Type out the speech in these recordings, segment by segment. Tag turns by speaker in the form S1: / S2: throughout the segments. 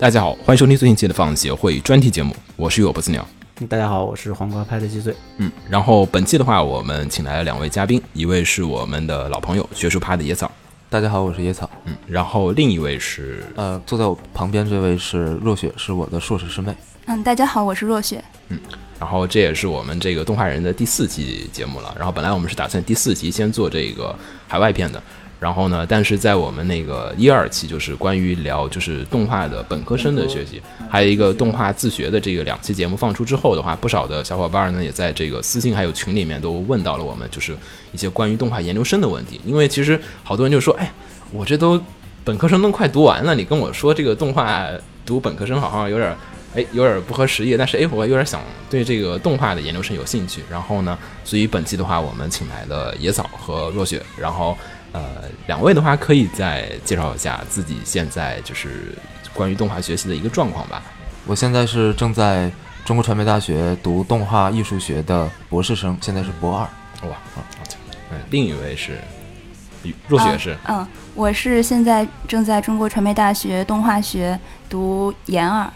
S1: 大家好，欢迎收听最新期的放协会专题节目，我是雨果不死鸟。
S2: 大家好，我是黄瓜拍的鸡嘴。
S1: 嗯，然后本期的话，我们请来了两位嘉宾，一位是我们的老朋友学术派的野草，
S3: 大家好，我是野草。
S1: 嗯，然后另一位是
S3: 呃，坐在我旁边这位是若雪，是我的硕士师妹。
S4: 嗯，大家好，我是若雪。
S1: 嗯，然后这也是我们这个动画人的第四期节目了。然后本来我们是打算第四期先做这个海外片的。然后呢？但是在我们那个一二期，就是关于聊就是动画的本科生的学习，还有一个动画自学的这个两期节目放出之后的话，不少的小伙伴呢也在这个私信还有群里面都问到了我们，就是一些关于动画研究生的问题。因为其实好多人就说，哎，我这都本科生都快读完了，你跟我说这个动画读本科生好像有点，哎，有点不合时宜。但是哎，我有点想对这个动画的研究生有兴趣。然后呢，所以本期的话，我们请来了野草和若雪，然后。呃，两位的话可以再介绍一下自己现在就是关于动画学习的一个状况吧。
S3: 我现在是正在中国传媒大学读动画艺术学的博士生，现在是博二。
S1: 哇，好，嗯，另一位是若雪是，
S4: 嗯，我是现在正在中国传媒大学动画学读研二，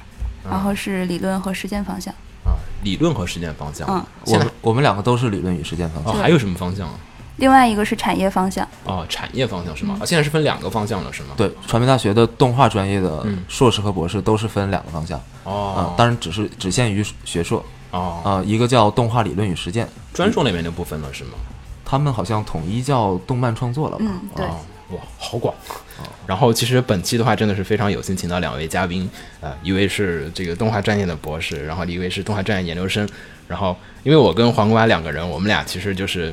S4: 然后是理论和实践方向。
S1: 啊，理论和实践方向。
S4: 嗯，
S3: 我们我们两个都是理论与实践方向。
S1: 哦，还有什么方向？
S4: 另外一个是产业方向
S1: 哦，产业方向是吗？啊，现在是分两个方向了，是吗？
S3: 对，传媒大学的动画专业的硕士和博士都是分两个方向
S1: 哦，
S3: 嗯，当然只是只限于学硕
S1: 哦，
S3: 啊，一个叫动画理论与实践，
S1: 专硕那边就不分了，是吗？
S3: 他们好像统一叫动漫创作了吧？
S4: 嗯，对，
S1: 哇，好广。然后其实本期的话真的是非常有幸请到两位嘉宾，呃，一位是这个动画专业的博士，然后一位是动画专业研究生。然后因为我跟黄瓜两个人，我们俩其实就是。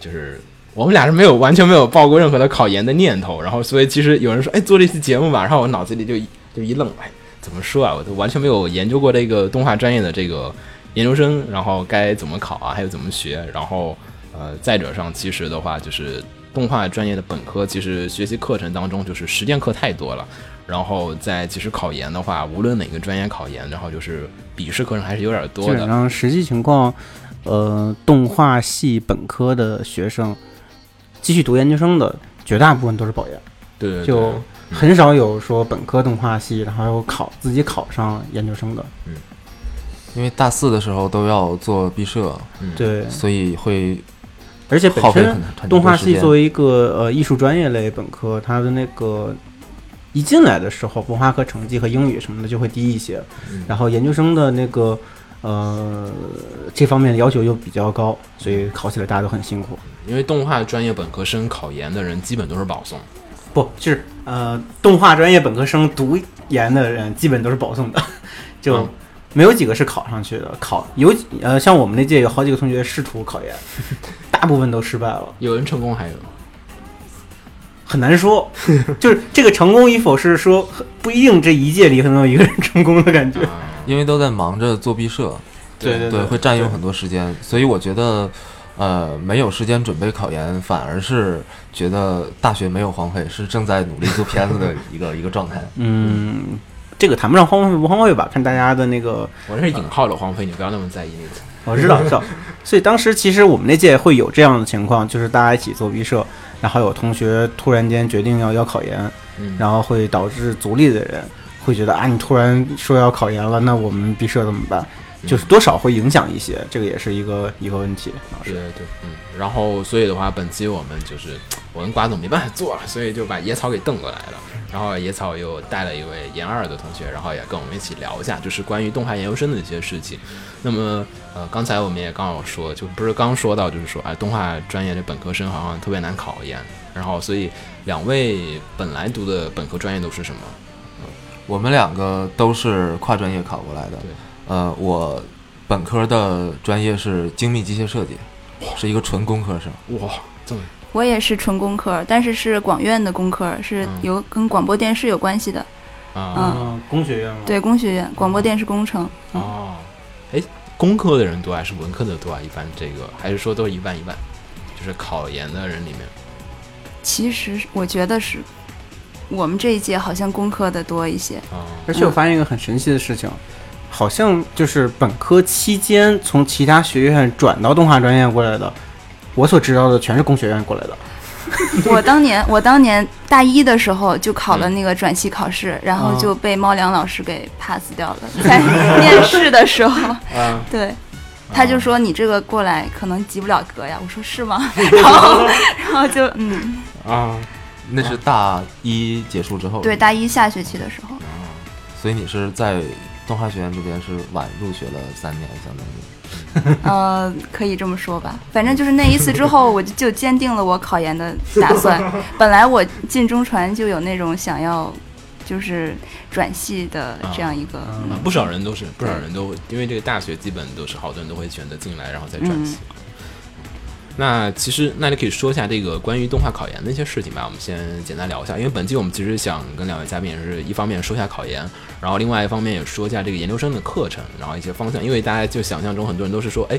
S1: 就是我们俩是没有完全没有报过任何的考研的念头，然后所以其实有人说，哎，做这期节目吧，然后我脑子里就就一愣，哎，怎么说啊？我都完全没有研究过这个动画专业的这个研究生，然后该怎么考啊？还有怎么学？然后呃，再者上，其实的话就是动画专业的本科，其实学习课程当中就是实践课太多了，然后在其实考研的话，无论哪个专业考研，然后就是笔试课程还是有点多的。基
S2: 本上实际情况。呃，动画系本科的学生继续读研究生的绝大部分都是保研，
S1: 对，
S2: 就很少有说本科动画系然后又考自己考上研究生的。
S1: 嗯，
S3: 因为大四的时候都要做毕设，
S2: 对，
S3: 所以会，
S2: 而且本身动画系作为一个呃艺术专业类本科，它的那个一进来的时候文化课成绩和英语什么的就会低一些，然后研究生的那个。呃，这方面的要求又比较高，所以考起来大家都很辛苦。
S1: 因为动画专业本科生考研的人基本都是保送，
S2: 不就是呃，动画专业本科生读研的人基本都是保送的，就没有几个是考上去的。考有呃，像我们那届有好几个同学试图考研，大部分都失败了。
S1: 有人成功还有
S2: 很难说，就是这个成功与否是说不一定这一届里可能有一个人成功的感觉。
S3: 因为都在忙着做毕设，
S2: 对对对，
S3: 会占用很多时间，所以我觉得，呃，没有时间准备考研，反而是觉得大学没有荒废，是正在努力做片子的一个一个状态。
S2: 嗯，这个谈不上荒废不荒废吧，看大家的那个，
S1: 我这是引号的荒废，你不要那么在意那个。
S2: 我知道，知道。所以当时其实我们那届会有这样的情况，就是大家一起做毕设，然后有同学突然间决定要要考研，然后会导致组里的人。会觉得啊，你突然说要考研了，那我们毕设怎么办？就是多少会影响一些，这个也是一个一个问题。
S1: 对对对，嗯。然后所以的话，本期我们就是我跟瓜总没办法做了，所以就把野草给瞪过来了。然后野草又带了一位研二的同学，然后也跟我们一起聊一下，就是关于动画研究生的一些事情。那么呃，刚才我们也刚好说，就不是刚说到，就是说哎，动画专业的本科生好像特别难考研。然后所以两位本来读的本科专业都是什么？
S3: 我们两个都是跨专业考过来的。
S1: 对，
S3: 呃，我本科的专业是精密机械设计，是一个纯工科生。
S1: 哇，这么！
S4: 我也是纯工科，但是是广院的工科，是有跟广播电视有关系的。
S2: 啊，工学院吗？
S4: 对，工学院，广播电视工程。
S1: 哦，哎，工科的人多还是文科的多啊？一般这个还是说都是一半一半？就是考研的人里面。
S4: 其实我觉得是。我们这一届好像工科的多一些，
S2: 而且我发现一个很神奇的事情，好像就是本科期间从其他学院转到动画专业过来的，我所知道的全是工学院过来的。
S4: 我当年我当年大一的时候就考了那个转系考试，然后就被猫粮老师给 pass 掉了，在 面试的时候，
S1: 啊，
S4: 对。他就说你这个过来可能及不了格呀，我说是吗？然后，然后就嗯，
S1: 啊，
S3: 那是大一结束之后，
S4: 对，大一下学期的时候，
S3: 所以你是在动画学院这边是晚入学了三年，相当于。
S4: 呃，可以这么说吧。反正就是那一次之后，我就就坚定了我考研的打算。本来我进中传就有那种想要，就是转系的这样一个。
S1: 啊不少人都是，不少人都因为这个大学基本都是好多人都会选择进来，然后再转系。那其实，那你可以说一下这个关于动画考研的一些事情吧。我们先简单聊一下，因为本期我们其实想跟两位嘉宾也是一方面说一下考研，然后另外一方面也说一下这个研究生的课程，然后一些方向。因为大家就想象中很多人都是说，哎，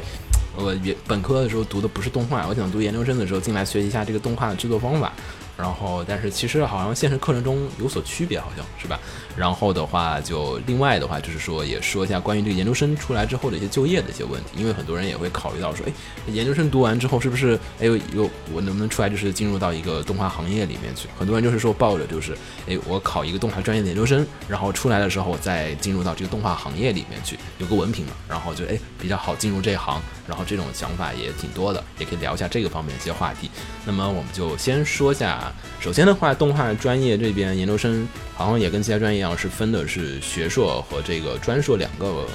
S1: 我原本科的时候读的不是动画，我想读研究生的时候进来学习一下这个动画的制作方法。然后，但是其实好像现实课程中有所区别，好像是吧？然后的话，就另外的话，就是说也说一下关于这个研究生出来之后的一些就业的一些问题，因为很多人也会考虑到说，哎，研究生读完之后是不是，哎有有我能不能出来就是进入到一个动画行业里面去？很多人就是说抱着就是，哎，我考一个动画专业的研究生，然后出来的时候再进入到这个动画行业里面去，有个文凭嘛，然后就哎比较好进入这一行，然后这种想法也挺多的，也可以聊一下这个方面的一些话题。那么我们就先说一下，首先的话，动画专业这边研究生好像也跟其他专业一样，是分的是学硕和这个专硕两个，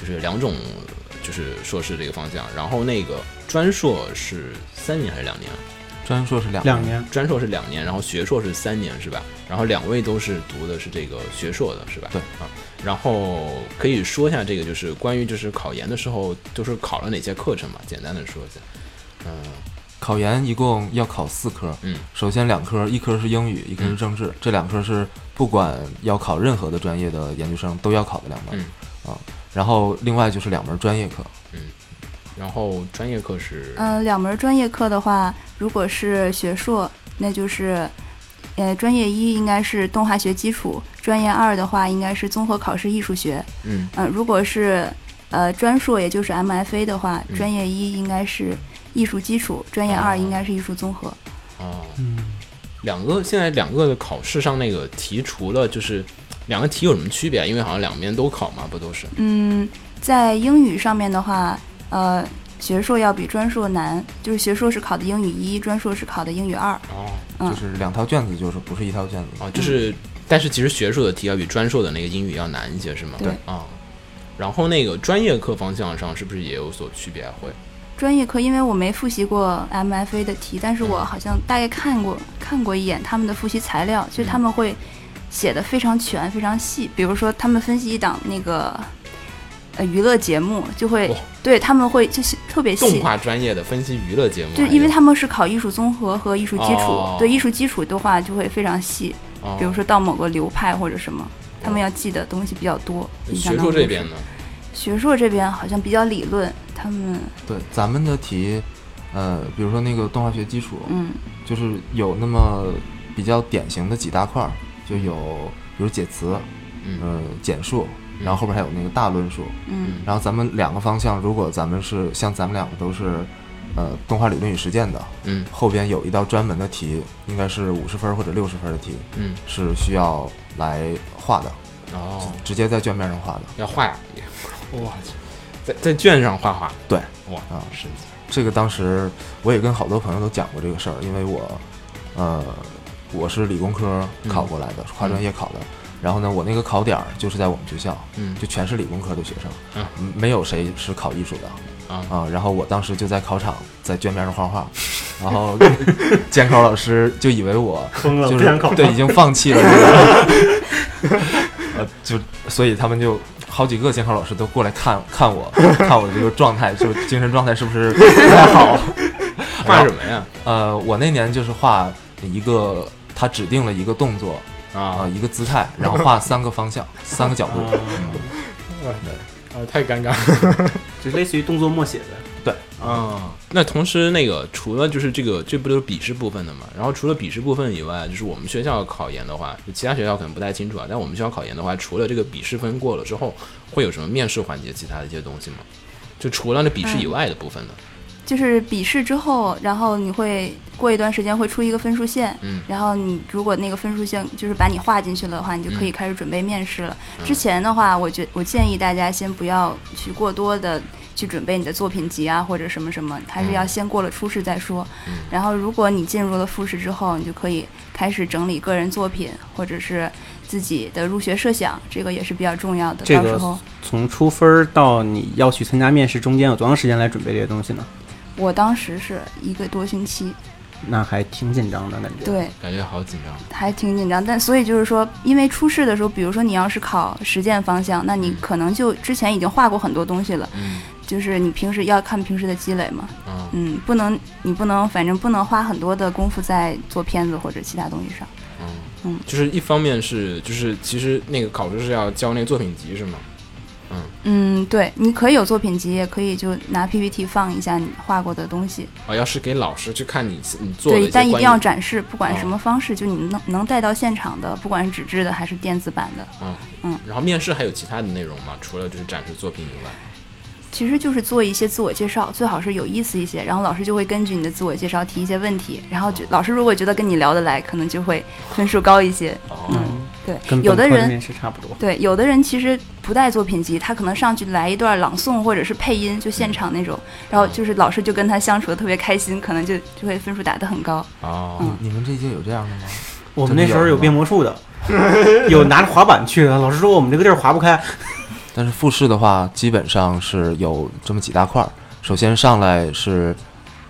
S1: 就是两种，就是硕士这个方向。然后那个专硕是三年还是两年？
S3: 专硕是两
S2: 两年，
S1: 专硕是两年，然后学硕是三年，是吧？然后两位都是读的是这个学硕的，是吧？
S3: 对
S1: 啊。然后可以说一下这个，就是关于就是考研的时候，就是考了哪些课程嘛？简单的说一下。嗯
S3: 考研一共要考四科，
S1: 嗯，
S3: 首先两科，一科是英语，一科是政治，这两科是不管要考任何的专业的研究生都要考的两门，
S1: 嗯。
S3: 啊，然后另外就是两门专业课，
S1: 然后专业课是？
S4: 嗯、两门专业课的话，如果是学硕，那就是，呃，专业一应该是动画学基础，专业二的话应该是综合考试艺术学。
S1: 嗯。
S4: 嗯、如果是呃专硕，也就是 MFA 的话，
S1: 嗯。
S4: 专业一应该是艺术基础，专业二应该是艺术综合。
S1: 哦，
S2: 嗯，
S1: 两个现在两个的考试上那个题，除了就是两个题有什么区别啊？因为好像两边都考嘛，不都是？
S4: 嗯，在英语上面的话，呃，学硕要比专硕难，就是学硕是考的英语一，专硕是考的英语二。
S1: 哦
S4: 嗯
S3: 就是两套卷子，就是不是一套卷子，
S1: 哦，就是，但是其实学硕的题要比专硕的那个英语要难一些，是吗？
S4: 对
S1: 啊。然后那个专业课方向上是不是也有所区别啊？会
S4: 专业课，因为我没复习过 MFA 的题，但是我好像大概看过看过一眼他们的复习材料，就他们会写的非常全、非常细。比如说，他们分析一档那个呃娱乐节目，就会、
S1: 哇。
S4: 对他们会就是特别细。
S1: 动，画专业的分析娱乐节目，
S4: 对因为他们是考艺术综合和艺术基础，
S1: 哦。
S4: 对艺术基础的话就会非常细，
S1: 哦。
S4: 比如说到某个流派或者什么，他们要记的东西比较多。
S1: 学硕这边呢，
S4: 学硕这边好像比较理论，他们
S3: 对，咱们的题，呃，比如说那个动画学基础，
S4: 嗯。
S3: 就是有那么比较典型的几大块儿，就有比如解词，
S1: 嗯。
S3: 呃，简述，然后后边还有那个大论述，
S4: 嗯。
S3: 然后咱们两个方向，如果咱们是像咱们两个都是，呃，动画理论与实践的，
S1: 嗯。
S3: 后边有一道专门的题，应该是五十分或者六十分的题，
S1: 嗯，
S3: 是需要来画的，
S1: 哦，
S3: 直接在卷面上画的。
S1: 要画呀，哇，在在卷上画画，
S3: 对，
S1: 哇
S3: 啊。
S1: 神奇，
S3: 这个当时我也跟好多朋友都讲过这个事儿，因为我，呃，我是理工科考过来的，跨专业考的。然后呢，我那个考点儿就是在我们学校，
S1: 嗯。
S3: 就全是理工科的学生，
S1: 嗯。
S3: 嗯没有谁是考艺术的
S1: 啊。
S3: 啊。然后我当时就在考场在卷面上画画，然后 监考老师就以为我
S2: 疯了。
S3: 对已经放弃了这个，呃，就所以他们就好几个监考老师都过来看看我，看我这个状态，就精神状态是不是不太好。
S1: 画什么呀？
S3: 呃，我那年就是画一个，他指定了一个动作啊、
S1: 啊
S3: 一个姿态，然后画三个方向、三个角度。
S1: 啊，太尴尬了。
S2: 就类似于动作默写的。
S1: 啊，那同时那个除了就是这个，这不都是笔试部分的嘛？然后除了笔试部分以外，就是我们学校考研的话，就其他学校可能不太清楚啊。但我们学校考研的话，除了这个笔试分过了之后，会有什么面试环节，其他的一些东西吗？就除了那笔试以外的部分呢？
S4: 就是笔试之后，然后你会过一段时间会出一个分数线，
S1: 嗯
S4: 然后你如果那个分数线就是把你划进去了的话，你就可以开始准备面试了。
S1: 嗯
S4: 之前的话，我觉我建议大家先不要去过多的去准备你的作品集啊或者什么什么，还是要先过了初试再说。
S1: 嗯
S4: 然后如果你进入了复试之后，你就可以开始整理个人作品或者是自己的入学设想，这个也是比较重要的。
S2: 这个
S4: 到时候
S2: 从出分儿到你要去参加面试中间有多长时间来准备这些东西呢？
S4: 我当时是一个多星期，
S2: 那还挺紧张的感觉。，
S4: 对。
S1: 感觉好紧张。
S4: 还挺紧张，但所以就是说，因为初试的时候，比如说你要是考实践方向，那你可能就之前已经画过很多东西了，
S1: 嗯
S4: 就是你平时要看平时的积累嘛，
S1: 嗯
S4: 嗯，不能你不能，反正不能花很多的功夫在做片子或者其他东西上。
S1: 嗯
S4: 嗯
S1: 就是一方面是就是其实那个考试是要交那个作品集是吗？
S4: 嗯嗯，对，你可以有作品集，也可以就拿 PPT 放一下你画过的东西，
S1: 哦，要是给老师去看你你做的
S4: 对，但一定要展示，不管
S1: 哦
S4: 什么方式，就你能能带到现场的，不管是纸质的还是电子版的，嗯嗯
S1: 然后面试还有其他的内容吗？除了就是展示作品以外？
S4: 其实就是做一些自我介绍，最好是有意思一些，然后老师就会根据你的自我介绍提一些问题，然后就老师如果觉得跟你聊得来，可能就会分数高一些。
S1: 哦，
S4: 嗯，对
S2: 跟，
S4: 有的人
S2: 本科面试差不多。
S4: 对有的人其实不带作品集，他可能上去来一段朗诵或者是配音，就现场那种，然后就是老师就跟他相处的特别开心，可能就就会分数打得很高。
S1: 哦，
S4: 嗯
S3: 你们这届有这样的吗？
S2: 我们那时候有变魔术的，有拿着滑板去的。老师说我们这个地儿滑不开，
S3: 但是复试的话，基本上是有这么几大块儿。首先上来是，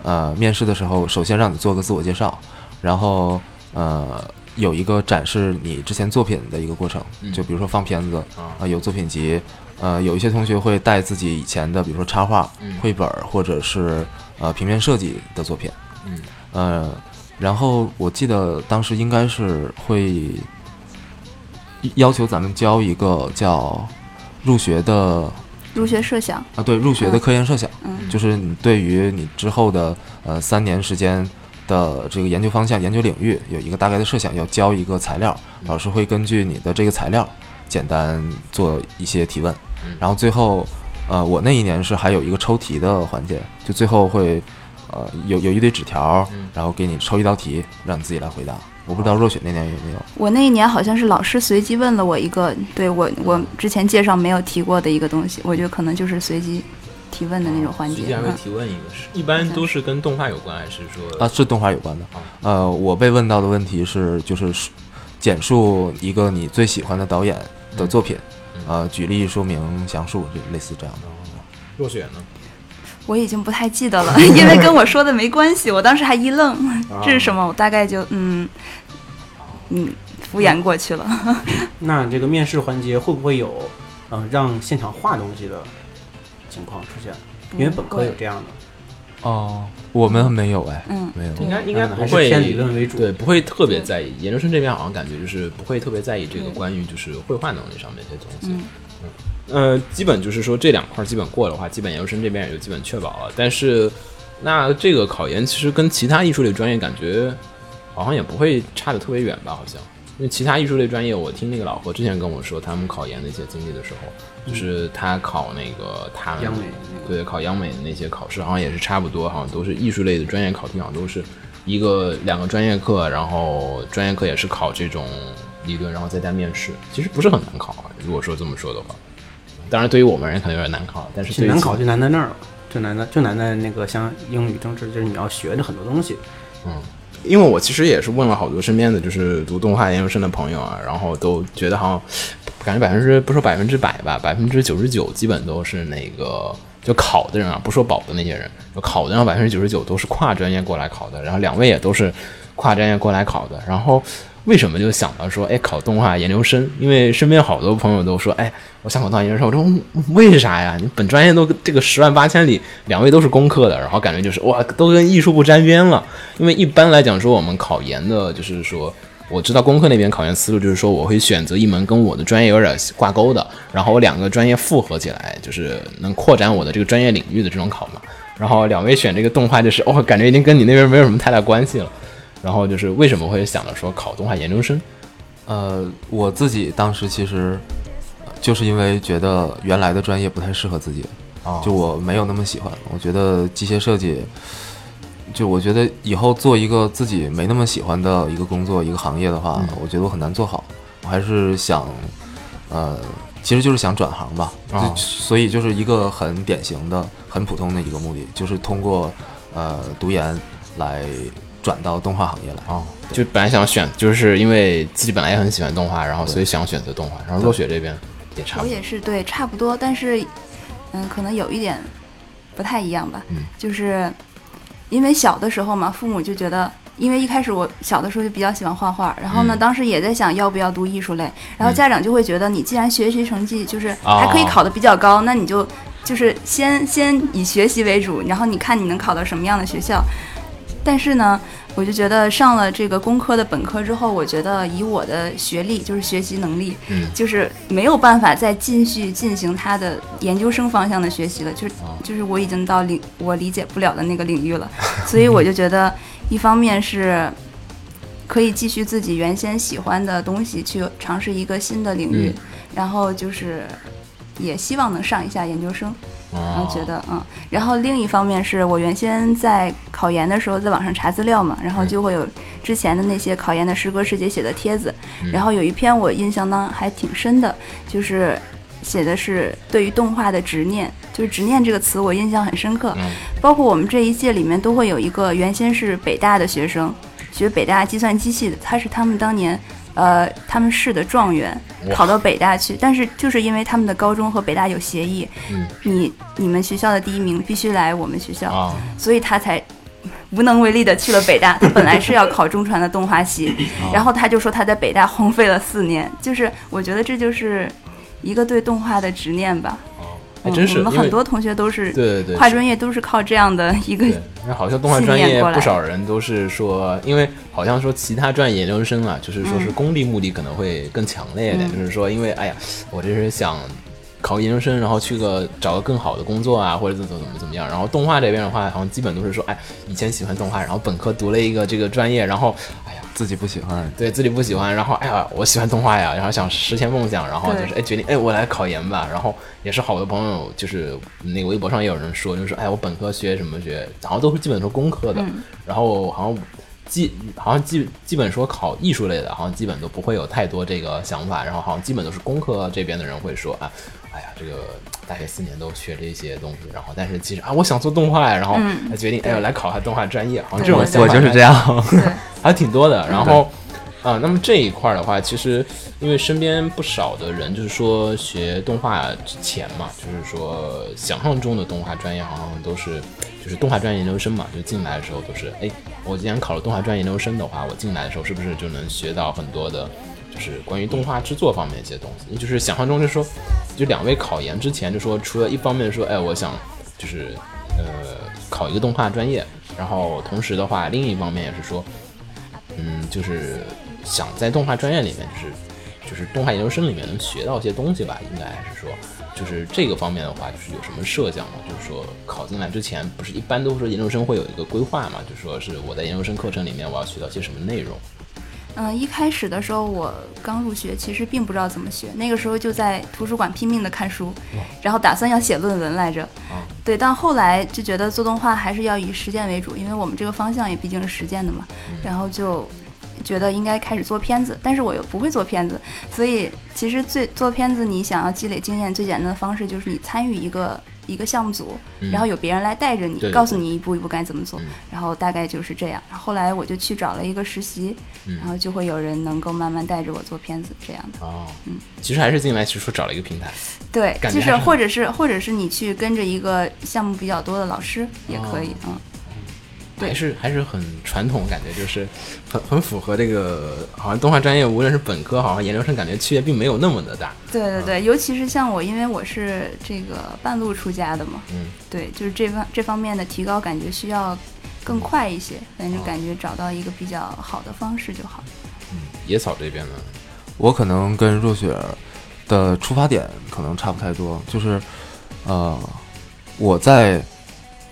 S3: 呃，面试的时候，首先让你做个自我介绍，然后呃，有一个展示你之前作品的一个过程，
S1: 嗯
S3: 就比如说放片子，
S1: 啊
S3: 啊、有作品集，呃，有一些同学会带自己以前的，比如说插画、
S1: 嗯
S3: 绘本儿或者是呃平面设计的作品，
S1: 嗯
S3: 呃，然后我记得当时应该是会要求咱们交一个叫入学的
S4: 入学设想，
S3: 啊，对入学的
S4: 嗯。
S3: 科研设想，
S4: 嗯。
S3: 就是你对于你之后的呃三年时间的这个研究方向、研究领域有一个大概的设想，要交一个材料，老师会根据你的这个材料简单做一些提问。
S1: 嗯，
S3: 然后最后呃我那一年是还有一个抽题的环节，就最后会呃有有一堆纸条
S1: 嗯，
S3: 然后给你抽一道题，让你自己来回答。我不知道若雪那年有没有。
S4: 我那一年好像是老师随机问了我一个，对我我之前介绍没有提过的一个东西，我觉得可能就是随机提问的那种环节。
S1: 提问一个是，一般都是跟动画有关，还是说
S3: 啊，是动画有关的
S1: 啊。
S3: 呃，我被问到的问题是，就是述简述一个你最喜欢的导演的作品，
S1: 嗯
S3: 呃，举例说明详述，就类似这样的。
S1: 若雪呢？
S4: 我已经不太记得了，因为跟我说的没关系。我当时还一愣，这是什么？我大概就嗯嗯敷衍过去了。
S2: 那这个面试环节会不会有嗯、呃让现场画东西的情况出现？因为本科有这样的，
S3: 哦，我们没有哎，
S4: 嗯
S3: 没有。
S1: 应该应该
S2: 嗯
S1: 不会
S2: 偏理论为主。
S1: 对，不会特别在意。研究生这边好像感觉就是不会特别在意这个关于就是绘画能力上面一些东西。
S4: 嗯
S1: 呃，基本就是说这两块基本过的话，基本研究生这边也就基本确保了。但是，那这个考研其实跟其他艺术类专业感觉好像也不会差的特别远吧？好像，因为其他艺术类专业，我听那个老何之前跟我说，他们考研的一些经历的时候，就是他考那个他们
S2: 央美
S1: 对考央美的那些考试，好像也是差不多，好像都是艺术类的专业考题，好像都是一个两个专业课，然后专业课也是考这种理论，然后再加面试，其实不是很难考啊。如果说这么说的话，当然对于我们人可能有点难考，但是
S2: 难考就难在那儿了，就难在就难在那个像英语、政治，就是你要学的很多东西。
S1: 嗯因为我其实也是问了好多身边的就是读动画研究生的朋友啊，然后都觉得好像感觉百分之不说百分之百吧，百分之九十九基本都是那个就考的人啊，不说保的那些人，就考的人百分之九十九都是跨专业过来考的，然后两位也都是跨专业过来考的，然后。为什么就想到说，哎，考动画研究生？因为身边好多朋友都说，哎，我想考动画研究生。我说，为啥呀？你本专业都这个十万八千里，两位都是工科的，然后感觉就是哇，都跟艺术不沾边了。因为一般来讲说，我们考研的，就是说，我知道工科那边考研思路就是说，我会选择一门跟我的专业有点挂钩的，然后我两个专业复合起来，就是能扩展我的这个专业领域的这种考嘛。然后两位选这个动画，就是哦，感觉已经跟你那边没有什么太大关系了。然后就是为什么会想着说考动画研究生？
S3: 呃，我自己当时其实呃就是因为觉得原来的专业不太适合自己，
S1: 哦
S3: 就我没有那么喜欢。我觉得机械设计，就我觉得以后做一个自己没那么喜欢的一个工作、一个行业的话，
S1: 嗯
S3: 我觉得我很难做好。我还是想，呃，其实就是想转行吧。
S1: 哦
S3: 就所以就是一个很典型的、很普通的一个目的，就是通过呃读研来转到动画行业来。
S1: 哦，就本来想选，就是因为自己本来也很喜欢动画，然后所以想选择动画。然后若雪这边也差
S4: 我
S1: 不多。
S4: 也是对，差不多，但是嗯，可能有一点不太一样吧，
S1: 嗯
S4: 就是因为小的时候嘛，父母就觉得。因为一开始我小的时候就比较喜欢画画，然后呢，
S1: 嗯
S4: 当时也在想要不要读艺术类，然后
S1: 嗯
S4: 家长就会觉得你既然学习成绩就是
S1: 哦
S4: 还可以考得比较高，那你就就是先先以学习为主，然后你看你能考到什么样的学校。但是呢，我就觉得上了这个工科的本科之后，我觉得以我的学历就是学习能力，
S1: 嗯。
S4: 就是没有办法再继续进行他的研究生方向的学习了，就是
S1: 哦。
S4: 就是我已经到领我理解不了的那个领域了，所以我就觉得，一方面是可以继续自己原先喜欢的东西去尝试一个新的领域，
S1: 嗯。
S4: 然后就是也希望能上一下研究生。然后
S1: 哦，
S4: 觉得嗯，然后另一方面是我原先在考研的时候在网上查资料嘛，然后就会有之前的那些考研的师哥师姐写的帖子，
S1: 嗯。
S4: 然后有一篇我印象当还挺深的，就是写的是对于动画的执念，就是执念这个词我印象很深刻，
S1: 嗯。
S4: 包括我们这一届里面都会有一个原先是北大的学生，学北大计算机系的，他是他们当年。呃，他们市的状元
S1: 哇
S4: 考到北大去，但是就是因为他们的高中和北大有协议，
S1: 嗯
S4: 你你们学校的第一名必须来我们学校，
S1: 啊
S4: 所以他才无能为力的去了北大。他本来是要考中传的动画系，然后他就说他在北大荒废了四年。就是我觉得这就是一个对动画的执念吧。
S1: 哦，还真是，
S4: 嗯我们很多同学都是
S1: 对对对
S4: 跨专业都是靠这样的一个，
S1: 那好像动画专业不少人都是说，因为好像说其他专业研究生啊，就是说是
S4: 嗯
S1: 功利目的可能会更强烈一点，
S4: 嗯
S1: 就是说，因为哎呀，我这是想考研究生，然后去个找个更好的工作啊，或者怎么怎么怎么样。然后动画这边的话，好像基本都是说，哎，以前喜欢动画，然后本科读了一个这个专业，然后。
S3: 自己不喜欢，
S1: 对自己不喜欢，然后哎呀，我喜欢动画呀，然后想实现梦想，然后就是哎决定哎我来考研吧，然后也是好多朋友就是那个微博上也有人说，就是说哎我本科学什么学，然后都是基本都是工科的，
S4: 嗯。
S1: 然后好像基好像基基本说考艺术类的，好像基本都不会有太多这个想法，然后好像基本都是工科这边的人会说啊，哎呀这个大学四年都学这些东西，然后但是其实啊我想做动画呀，然后
S4: 嗯
S1: 他决定哎
S4: 对
S1: 我来考下动画专业，好像这种
S4: 我
S1: 想法
S3: 我就是这样。
S4: 对
S1: 还挺多的。然后，啊、那么这一块儿的话，其实因为身边不少的人，就是说学动画之前嘛，就是说想象中的动画专业好像都是就是动画专业研究生嘛，就进来的时候都是，哎，我既然考了动画专业研究生的话，我进来的时候是不是就能学到很多的？就是关于动画制作方面一些东西，就是想象中就说，就两位考研之前就说，除了一方面说，哎，我想就是呃考一个动画专业，然后同时的话，另一方面也是说，嗯，就是想在动画专业里面，就是就是动画研究生里面能学到一些东西吧，应该是说，就是这个方面的话，就是有什么设想吗？就是说考进来之前，不是一般都说研究生会有一个规划嘛？就说是我在研究生课程里面我要学到些什么内容？
S4: 嗯，一开始的时候我刚入学，其实并不知道怎么学，那个时候就在图书馆拼命的看书，然后打算要写论文来着。对，但后来就觉得做动画还是要以实践为主，因为我们这个方向也毕竟是实践的嘛，然后就觉得应该开始做片子，但是我又不会做片子，所以其实最做片子，你想要积累经验，最简单的方式就是你参与一个一个项目组，然后有别人来带着你，告诉你一步一步该怎么做，
S1: 嗯
S4: 然后大概就是这样。后来我就去找了一个实习，
S1: 嗯
S4: 然后就会有人能够慢慢带着我做片子这样的。
S1: 哦，嗯其实还是进来，其实说找了一个平台，
S4: 对，就是或者是或者是你去跟着一个项目比较多的老师也可以，嗯。对
S1: 还是还是很传统，感觉就是很很符合这个，好像动画专业无论是本科，好像研究生，感觉区别并没有那么的大。
S4: 对对对，尤其是像我，因为我是这个半路出家的嘛，
S1: 嗯，
S4: 对，就是这方这方面的提高，感觉需要更快一些，反正感觉找到一个比较好的方式就好。
S1: 嗯野草这边呢，
S3: 我可能跟若雪的出发点可能差不太多，就是呃，我在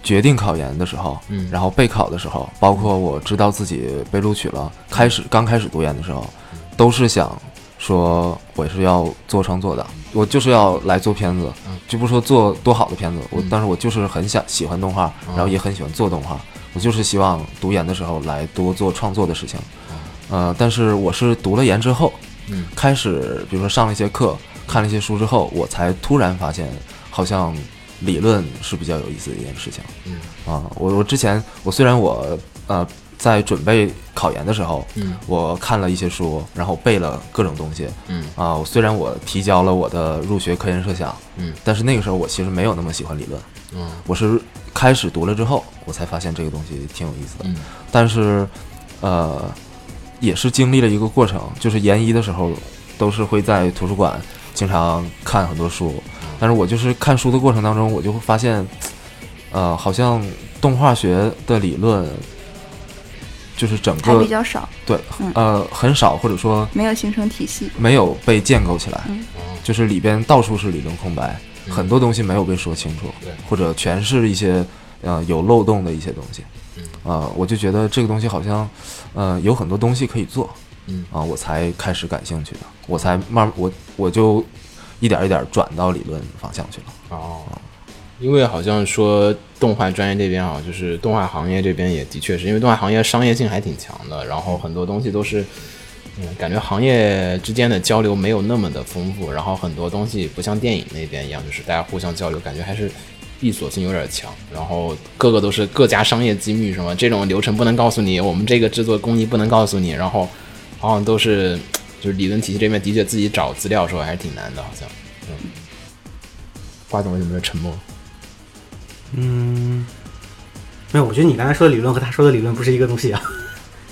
S3: 决定考研的时候，
S1: 嗯。
S3: 然后备考的时候，包括我知道自己被录取了，开始刚开始读研的时候，都是想说我是要做创作的，我就是要来做片子，就不说做多好的片子，我但是我就是很想喜欢动画，然后也很喜欢做动画，我就是希望读研的时候来多做创作的事情。呃，但是我是读了研之后，
S1: 嗯，
S3: 开始比如说上了一些课，看了一些书之后，我才突然发现，好像理论是比较有意思的一件事情。
S1: 嗯
S3: 啊，我我之前我虽然我呃在准备考研的时候，
S1: 嗯
S3: 我看了一些书，然后背了各种东西。
S1: 嗯
S3: 啊，我虽然我提交了我的入学科研设想，
S1: 嗯
S3: 但是那个时候我其实没有那么喜欢理论，
S1: 嗯
S3: 我是开始读了之后，我才发现这个东西挺有意思的。
S1: 嗯
S3: 但是，呃，也是经历了一个过程，就是研一的时候，都是会在图书馆经常看很多书，但是我就是看书的过程当中，我就会发现，呃，好像动画学的理论，就是整
S4: 还比较少，
S3: 对
S4: 嗯。
S3: 呃很少，或者说
S4: 没有形成体系。
S3: 没有被建构起来，
S4: 嗯。
S3: 就是里边到处是理论空白，
S1: 嗯。
S3: 很多东西没有被说清楚，
S1: 对。
S3: 或者全是一些呃有漏洞的一些东西，
S1: 嗯。
S3: 啊、我就觉得这个东西好像呃有很多东西可以做，
S1: 嗯
S3: 啊、我才开始感兴趣的，我才慢我我就一点一点转到理论方向去了。
S1: 哦，因为好像说动画专业这边啊，就是动画行业这边也的确是因为动画行业商业性还挺强的，然后很多东西都是，嗯，感觉行业之间的交流没有那么的丰富，然后很多东西不像电影那边一样，就是大家互相交流，感觉还是闭锁性有点强，然后各个都是各家商业机密什么这种流程不能告诉你，我们这个制作工艺不能告诉你，然后好像都是就是理论体系这边的确自己找资料的时候还是挺难的，好像，嗯。瓜总为什么沉默？
S2: 嗯，没有，我觉得你刚才说的理论和他说的理论不是一个东西啊。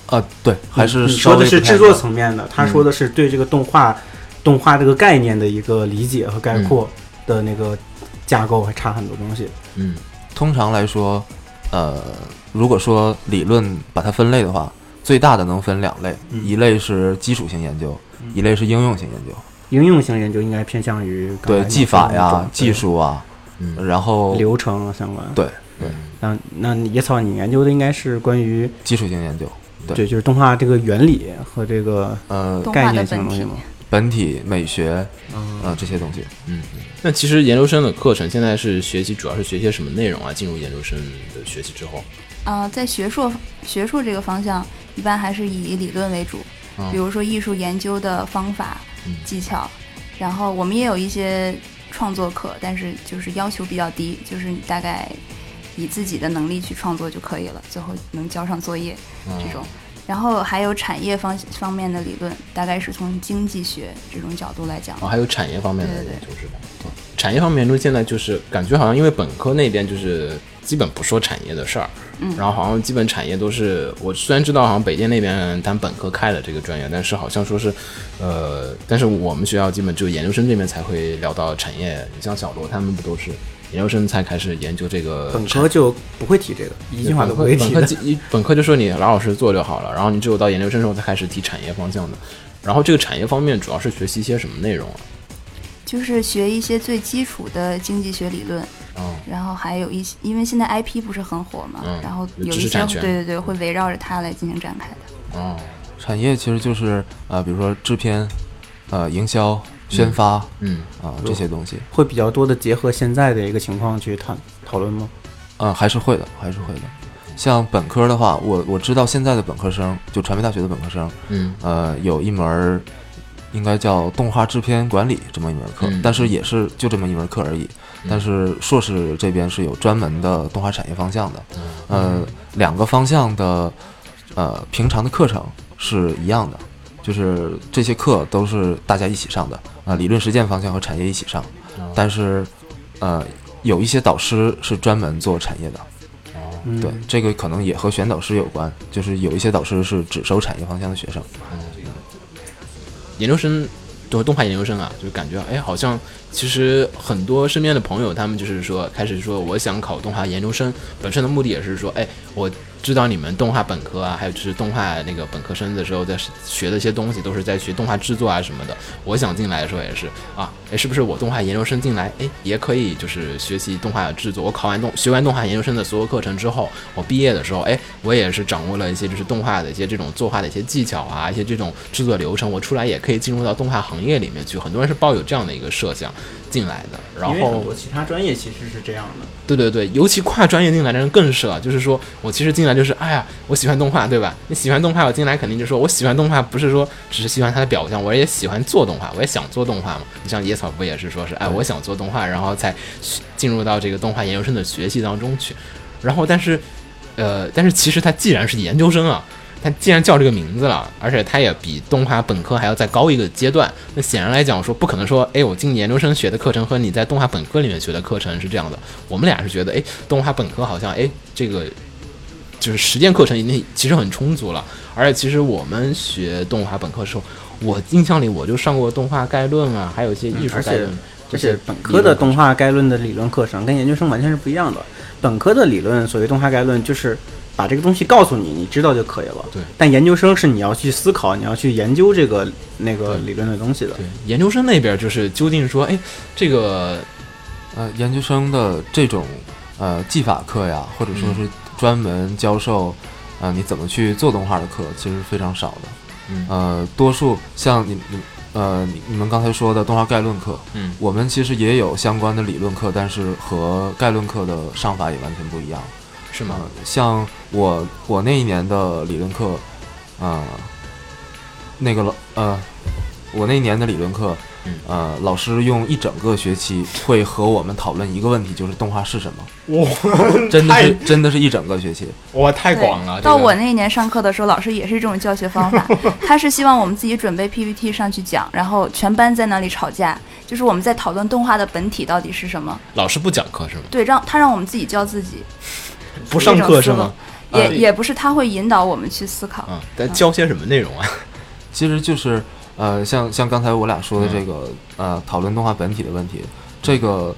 S3: 啊，对，还是
S2: 你说的是制作层面的，他说的是对这个动画、动画这个概念的一个理解和概括的那个架构还差很多东西。
S1: 嗯
S3: 通常来说，呃，如果说理论把它分类的话，最大的能分两类，
S2: 嗯
S3: 一类是基础性研究，一类是应用性研究。
S2: 应用性研究应该偏向于
S3: 对技法呀技术啊，
S1: 嗯
S3: 然后
S2: 流程啊相关。
S3: 对
S1: 嗯
S2: 那那野草你研究的应该是关于
S3: 基础性研究，对
S2: 对，就是动画这个原理和这个
S3: 呃，
S2: 概念性的东西吗？
S3: 本体美学，
S2: 嗯
S3: 呃，这些东西。
S1: 嗯。那其实研究生的课程现在是学习，主要是学些什么内容啊？进入研究生的学习之后，
S4: 呃，在学术学术这个方向，一般还是以理论为主，
S1: 嗯
S4: 比如说艺术研究的方法、
S1: 嗯
S4: 技巧，然后我们也有一些创作课，但是就是要求比较低，就是你大概以自己的能力去创作就可以了，最后能交上作业
S1: 嗯
S4: 这种。然后还有产业方方面的理论，大概是从经济学这种角度来讲
S1: 哦，。还有产业方面的
S4: 对对
S1: 产业方面研究现在就是感觉好像因为本科那边就是基本不说产业的事儿，
S4: 嗯
S1: 然后好像基本产业都是我虽然知道好像北电那边他们本科开了这个专业，但是好像说是，呃，但是我们学校基本只有研究生这边才会聊到产业，你像小罗他们不都是研究生才开始研究这个
S2: 本科就不会提这个，一句话都不会提。
S1: 本科本科一本科就说你老老实实做就好了，然后你只有到研究生时候才开始提产业方向的。然后这个产业方面主要是学习一些什么内容啊？
S4: 就是学一些最基础的经济学理论，
S1: 嗯
S4: 然后还有一些，因为现在 IP 不是很火嘛，
S1: 嗯
S4: 然后
S1: 有
S4: 有一些对对对会围绕着它来进行展开的。
S1: 哦
S3: 产业其实就是呃，比如说制片、呃，营销、宣发嗯啊、
S1: 嗯
S3: 这些东西，
S2: 会比较多的结合现在的一个情况去谈讨论吗？
S3: 嗯、还是会的，还是会的。像本科的话，我我知道现在的本科生，就传媒大学的本科生，
S1: 嗯
S3: 呃，有一门儿应该叫动画制片管理这么一门课，
S1: 嗯。
S3: 但是也是就这么一门课而已。但是硕士这边是有专门的动画产业方向的，呃，两个方向的呃平常的课程是一样的，就是这些课都是大家一起上的啊、理论实践方向和产业一起上，但是呃有一些导师是专门做产业的，
S2: 嗯，
S3: 对，这个可能也和选导师有关，就是有一些导师是只收产业方向的学生。
S1: 研究生都动画研究生啊，就感觉哎，好像其实很多身边的朋友，他们就是说开始说我想考动画研究生，本身的目的也是说，哎，我知道你们动画本科啊，还有就是动画那个本科生的时候在学的一些东西，都是在学动画制作啊什么的。我想进来的时候也是啊，哎，是不是我动画研究生进来，哎，也可以就是学习动画制作。我考完动学完动画研究生的所有课程之后，我毕业的时候，哎，我也是掌握了一些就是动画的一些这种作画的一些技巧啊，一些这种制作流程，我出来也可以进入到动画行业里面去。很多人是抱有这样的一个设想进来的，然后
S2: 很多其他专业其实是这样的。
S1: 对对对，尤其跨专业进来的人更是了，就是说我其实进来就是，哎呀，我喜欢动画，对吧？你喜欢动画，我进来肯定就说我喜欢动画，不是说只是喜欢它的表象，我也喜欢做动画，我也想做动画嘛。你像野草不也是说是，哎，我想做动画，然后才进入到这个动画研究生的学习当中去。然后，但是，呃，但是其实他既然是研究生啊。他既然叫这个名字了，而且他也比动画本科还要再高一个阶段，那显然来讲说不可能说，哎，我进研究生学的课程和你在动画本科里面学的课程是这样的。我们俩是觉得，哎，动画本科好像，哎，这个就是实践课程已经其实很充足了。而且其实我们学动画本科的时候，我印象里我就上过动画概论啊，还有一些艺术概论。
S2: 而且本科的动画概论的理论课程跟研究生完全是不一样的。本科的理论，所谓动画概论就是。把这个东西告诉你，你知道就可以了。
S1: 对，
S2: 但研究生是你要去思考，你要去研究这个那个理论的东西的。
S1: 对，研究生那边就是究竟说，哎，这个，
S3: 呃，研究生的这种呃技法课呀，或者说是专门教授啊你怎么去做动画的课，其实非常少的。
S1: 嗯，
S3: 呃，多数像你你呃你你们刚才说的动画概论课，
S1: 嗯，
S3: 我们其实也有相关的理论课，但是和概论课的上法也完全不一样。
S1: 是吗？
S3: 像我我那一年的理论课，啊，那个老呃，我那一年的理论课，呃，老师用一整个学期会和我们讨论一个问题，就是动画是什么。
S1: 哇，
S3: 真的是真的是一整个学期。
S1: 哇，太广了。
S4: 到我那一年上课的时候，老师也是这种教学方法，他是希望我们自己准备 PPT 上去讲，然后全班在那里吵架，就是我们在讨论动画的本体到底是什么。
S1: 老师不讲课是吗？
S4: 对，让他让我们自己教自己。
S1: 不上课是吗？
S4: 也也不是，他会引导我们去思考。
S1: 嗯，但教些什么内容啊？
S3: 其实就是呃，像像刚才我俩说的这个呃，讨论动画本体的问题。这个，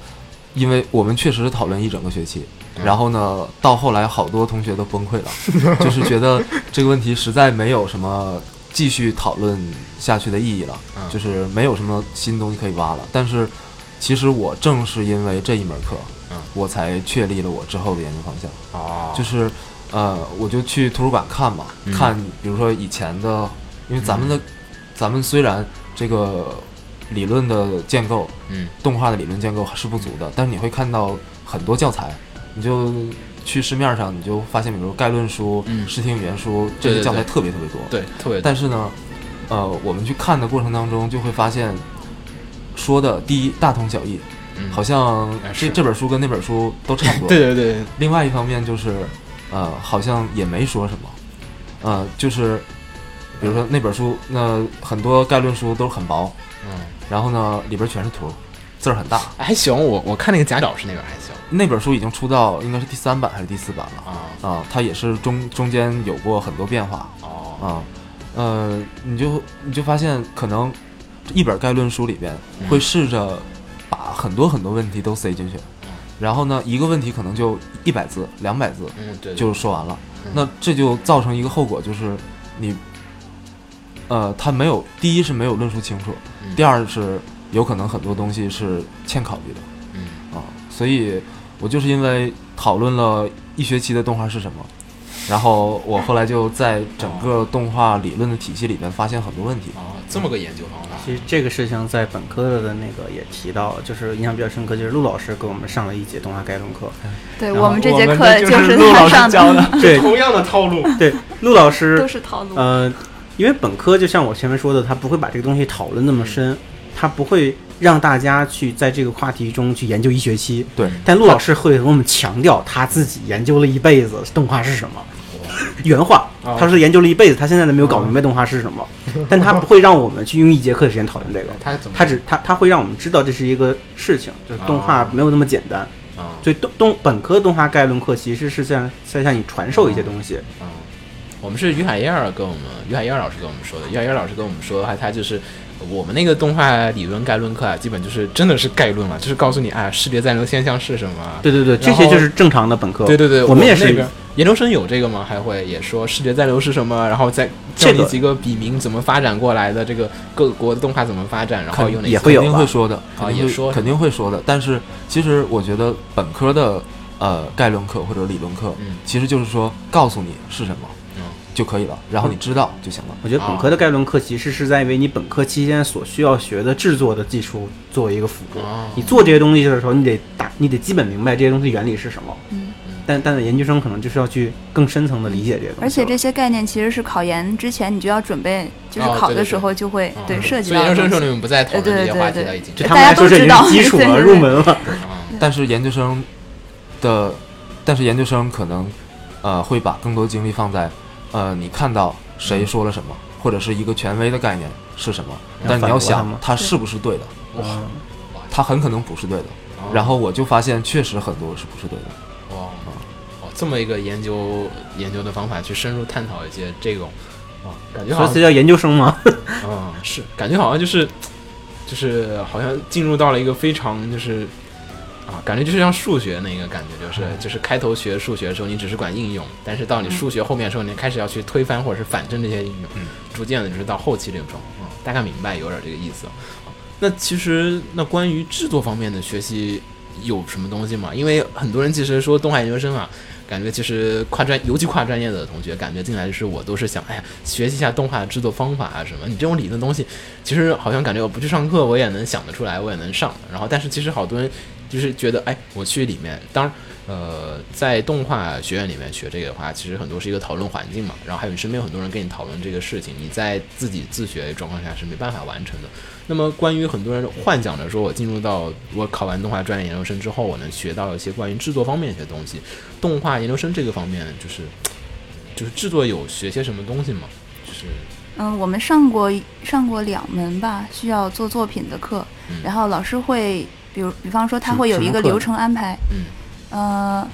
S3: 因为我们确实是讨论一整个学期，然后呢，到后来好多同学都崩溃了，就是觉得这个问题实在没有什么继续讨论下去的意义了，就是没有什么新东西可以挖了。但是，其实我正是因为这一门课。我才确立了我之后的研究方向
S1: 哦，
S3: 就是，呃，我就去图书馆看嘛，看，比如说以前的，因为咱们的，咱们虽然这个理论的建构，
S1: 嗯，
S3: 动画的理论建构是不足的，但是你会看到很多教材，你就去市面上，你就发现，比如概论书、视听语言书这些教材特别特别多，
S1: 对，特别。
S3: 但是呢，呃，我们去看的过程当中，就会发现，说的第一大同小异。好像这这本书跟那本书都差不多。
S1: 对对对。
S3: 另外一方面就是，呃，好像也没说什么，呃，就是，比如说那本书，那很多概论书都很薄，
S1: 嗯，
S3: 然后呢里边全是图，字儿很大，
S1: 还行。我我看那个假角是那本还行。
S3: 那本书已经出到应该是第三版还是第四版了。
S1: 啊。
S3: 啊，它也是中中间有过很多变化。
S1: 哦。
S3: 啊，呃，你就你就发现可能一本概论书里边会试着。把很多很多问题都塞进去，然后呢，一个问题可能就一百字、两百字，
S1: 嗯，对，
S3: 就说完了。那这就造成一个后果，就是你，呃，他没有，第一是没有论述清楚，第二是有可能很多东西是欠考虑的，
S1: 嗯。
S3: 啊，所以我就是因为讨论了一学期的动画是什么，然后我后来就在整个动画理论的体系里面发现很多问题。
S1: 啊，这么个研究方法。
S2: 其实这个事情在本科的那个也提到，就是印象比较深刻，就是陆老师给我们上了一节动画概论课。
S4: 对我们这节
S2: 课
S4: 就是
S2: 陆老师教
S4: 的，
S2: 对，
S1: 同样的套路。
S2: 对，陆老师
S4: 都是套路。
S2: 呃，因为本科就像我前面说的，他不会把这个东西讨论那么深，他不会让大家去在这个话题中去研究一学期。
S3: 对，
S2: 但陆老师会给我们强调他自己研究了一辈子动画是什么。原话，他说研究了一辈子，他现在都没有搞明白动画是什么，但他不会让我们去用一节课的时间讨论这个。
S1: 他
S2: 他只他他会让我们知道这是一个事情，就是动画没有那么简单。所以动动本科动画概论课其实是在在向你传授一些东西。
S1: 我们是于海燕儿跟我们于海燕老师跟我们说的，于海燕老师跟我们说的话，他就是我们那个动画理论概论课啊，基本就是真的是概论了，就是告诉你啊，视觉暂留现象是什么。
S2: 对对对，这些就是正常的本科。
S1: 对对对，
S2: 我们也是
S1: 研究生有这个吗？还会也说视觉暂留是什么？然后再教
S2: 这个
S1: 你几个笔名怎么发展过来的，这个各国的动画怎么发展，然后有哪些
S3: 肯定
S2: 也会有吧
S3: 会说的，肯定会
S1: 也说
S3: 肯定会说的。但是其实我觉得本科的呃概论课或者理论课，
S1: 嗯
S3: 其实就是说告诉你是什么
S1: 嗯
S3: 就可以了，然后你知道就行了。
S2: 我觉得本科的概论课其实是在为你本科期间所需要学的制作的技术作为一个辅助。
S1: 哦
S2: 你做这些东西的时候，你得打，你得基本明白这些东西原理是什么。
S4: 嗯。
S2: 但但是研究生可能就是要去更深层的理解这些东西。
S4: 而且这些概念其实是考研之前你就要准备，就是考的时候就会
S1: 嗯
S4: 对涉及
S1: 所以研究生时候
S4: 到的东西。
S1: 你们不再讨论这些话题了，已经
S2: 对他们来说这已经是基础了，
S4: 大家都知道
S2: 入门了。
S1: 啊
S3: 但是研究生的，但是研究生可能呃会把更多精力放在呃你看到谁说了什么，或者是一个权威的概念是什么，
S2: 要
S3: 但你要想它是不是对的，
S1: 哇
S3: 它很可能不是对的。
S1: 哦
S3: 然后我就发现确实很多是不是对的。
S1: 哇哦，这么一个研究研究的方法去深入探讨一些这种，哇，感觉好像
S2: 所以这叫研究生吗？
S1: 嗯，是感觉好像就是就是好像进入到了一个非常就是啊，感觉就是像数学那个感觉，就是就是开头学数学的时候，你只是管应用，但是到你数学后面的时候，你开始要去推翻或者是反证这些应用，
S3: 嗯，
S1: 逐渐的就是到后期这种，嗯，大概明白有点这个意思。那其实那关于制作方面的学习有什么东西吗？因为很多人其实说动画研究生啊，感觉其实跨专，尤其跨专业的同学，感觉进来就是我都是想，哎呀，学习一下动画制作方法啊什么。你这种理论东西，其实好像感觉我不去上课，我也能想得出来，我也能上。然后，但是其实好多人就是觉得，哎，我去里面，当然。呃，在动画学院里面学这个的话，其实很多是一个讨论环境嘛，然后还有你身边有很多人跟你讨论这个事情，你在自己自学的状况下是没办法完成的。那么，关于很多人幻想着说，我进入到我考完动画专业研究生之后，我能学到一些关于制作方面的一些东西。动画研究生这个方面，就是就是制作有学些什么东西吗？就是
S4: 嗯，我们上过上过两门吧，需要做作品的课，
S1: 嗯
S4: 然后老师会，比如比方说他会有一个流程安排，
S1: 嗯。
S4: 呃，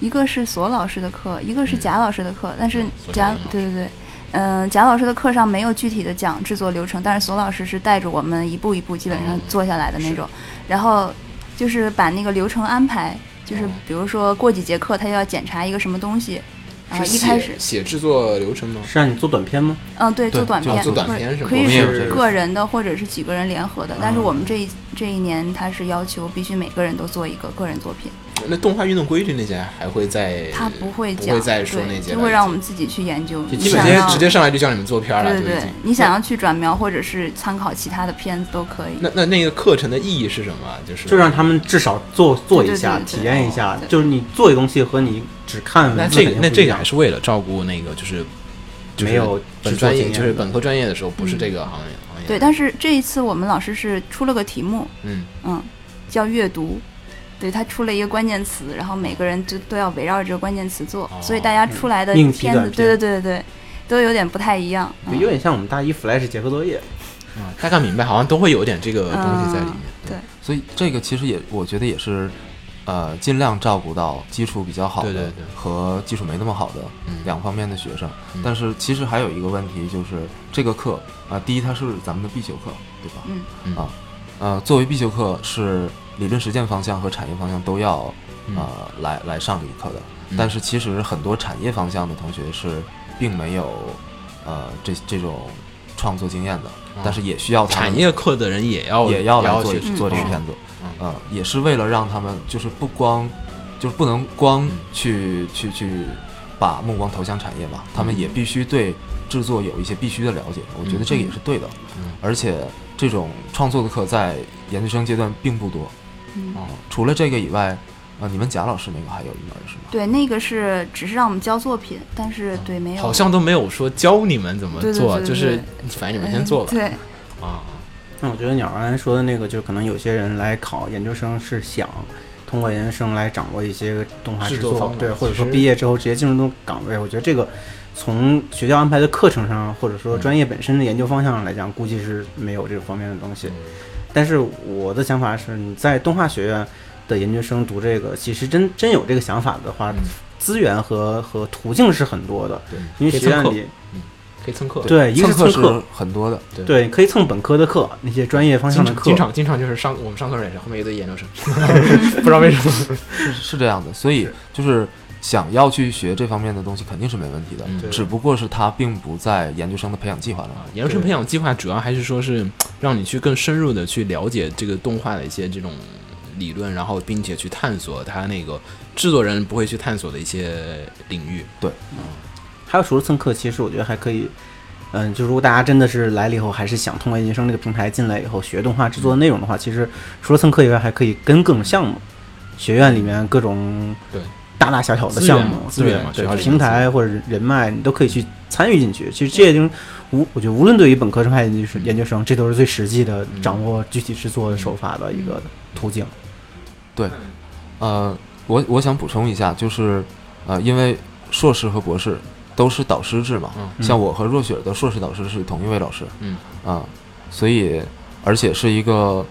S4: 一个是索老师的课，一个是
S1: 嗯。
S4: 贾老师的课，但是贾对对对，嗯、贾老师的课上没有具体的讲制作流程，但是索老师是带着我们一步一步基本上
S1: 哦
S4: 做下来的那种，然后就是把那个流程安排，就是
S1: 哦。
S4: 比如说过几节课他要检查一个什么东西，啊、
S1: 是
S4: 一开始
S1: 写写制作流程吗？
S2: 是让你做短片吗？
S4: 嗯，对，
S3: 对
S4: 做短片，
S1: 做短片是吗
S4: 可以是个人的，或者是几个人联合的。但是
S2: 嗯
S4: 我们这一这一年，他是要求必须每个人都做一个个人作品，
S1: 那动画运动规律那些还会再
S4: 他不会讲，
S1: 不会再说那些，
S4: 就会让我们自己去研究。
S2: 就基本
S1: 直接
S4: 你想要
S1: 直接上来就叫你们做片儿了，
S4: 对对对你想要去转描或者是参考其他的片子都可以。
S1: 那那那个课程的意义是什么？就是
S2: 就让他们至少做做一下，体验一下。就是你做的东西和你只看
S1: 那这个那这个还是为了照顾那个就是
S2: 没有
S1: 本专业，就是本科专业的时候不是这个行业行业。
S4: 对，但是这一次我们老师是出了个题目，
S1: 嗯，
S4: 嗯，叫阅读。对他出了一个关键词，然后每个人就都要围绕着这个关键词做，所以大家出来的片子，
S2: 短
S4: 对对对对对，都有点不太一样。嗯
S2: 有点像我们大一 Flash 结合作业。
S1: 啊，大概明白，好像都会有点这个东西在里面。
S4: 对，
S3: 所以这个其实也我觉得也是，呃，尽量照顾到基础比较好的
S1: 对对对
S3: 和基础没那么好的
S1: 嗯
S3: 两方面的学生。
S1: 嗯
S3: 但是其实还有一个问题就是这个课啊、第一它是咱们的必修课，对吧？
S4: 嗯
S1: 嗯
S3: 啊，呃，作为必修课是理论实践方向和产业方向都要
S1: 嗯。
S3: 呃来来上这个课的。
S1: 嗯。
S3: 但是其实很多产业方向的同学是并没有呃这这种创作经验的，但是也需要他们
S1: 产业课的人也要
S3: 也要来做做这个
S1: 嗯
S3: 片子，
S1: 嗯
S3: 呃，也是为了让他们就是不光就是不能光
S1: 嗯。
S3: 去、去去把目光投向产业吧，他们也必须对制作有一些必须的了解，我觉得这个也是对的，
S1: 嗯。
S3: 而且这种创作的课在研究生阶段并不多
S4: 嗯
S3: 啊、除了这个以外，呃，你们贾老师那个还有一门是吗？
S4: 对，那个是只是让我们交作品，但是对没有，
S1: 好像都没有说教你们怎么
S4: 对对
S1: 做，
S4: 对对
S1: 就是反正你们先做吧。
S4: 嗯对，
S1: 啊，
S2: 那我觉得鸟儿刚才说的那个，就可能有些人来考研究生是想通过研究生来掌握一些动画制
S1: 制作
S2: 对，或者说毕业之后直接进入这种岗位。我觉得这个从学校安排的课程上，或者说
S1: 嗯
S2: 专业本身的研究方向上来讲，估计是没有这方面的东西。但是我的想法是，你在动画学院的研究生读这个，其实真真有这个想法的话，
S1: 嗯
S2: 资源和和途径是很多的。
S1: 对，
S2: 因为学院里
S1: 可以蹭课。
S2: 对一个是
S3: 蹭课很多的，
S2: 对可以蹭本科的课，那些专业方向的课
S1: 经常经。常就是上我们上课也是后面一堆研究生，不知道为什么。
S3: 是是这样的，所以就是想要去学这方面的东西，肯定是没问题的。
S1: 嗯
S3: 只不过是它并不在研究生的培养计划当中。
S1: 研究生培养计划主要还是说是让你去更深入的去了解这个动画的一些这种理论，然后并且去探索它那个制作人不会去探索的一些领域。
S2: 对还有除了蹭课，其实我觉得还可以，嗯，就如果大家真的是来了以后，还是想通过研究生这个平台进来以后学动画制作的内容的话，其实除了蹭课以外，还可以跟各种项目，学院里面各种
S1: 对
S2: 大大小小的项目，
S1: 资源嘛
S2: 对平台或者人脉，你都可以去参与进去。其实这些就无，我觉得无论对于本科生还是研究生，研究生，这都是最实际的掌握具体制作手法的一个途径。
S3: 对呃，我我想补充一下，就是呃，因为硕士和博士都是导师制嘛，
S1: 嗯。
S3: 像我和若雪的硕士导师是同一位老师，
S1: 嗯。
S3: 啊、所以而且是一个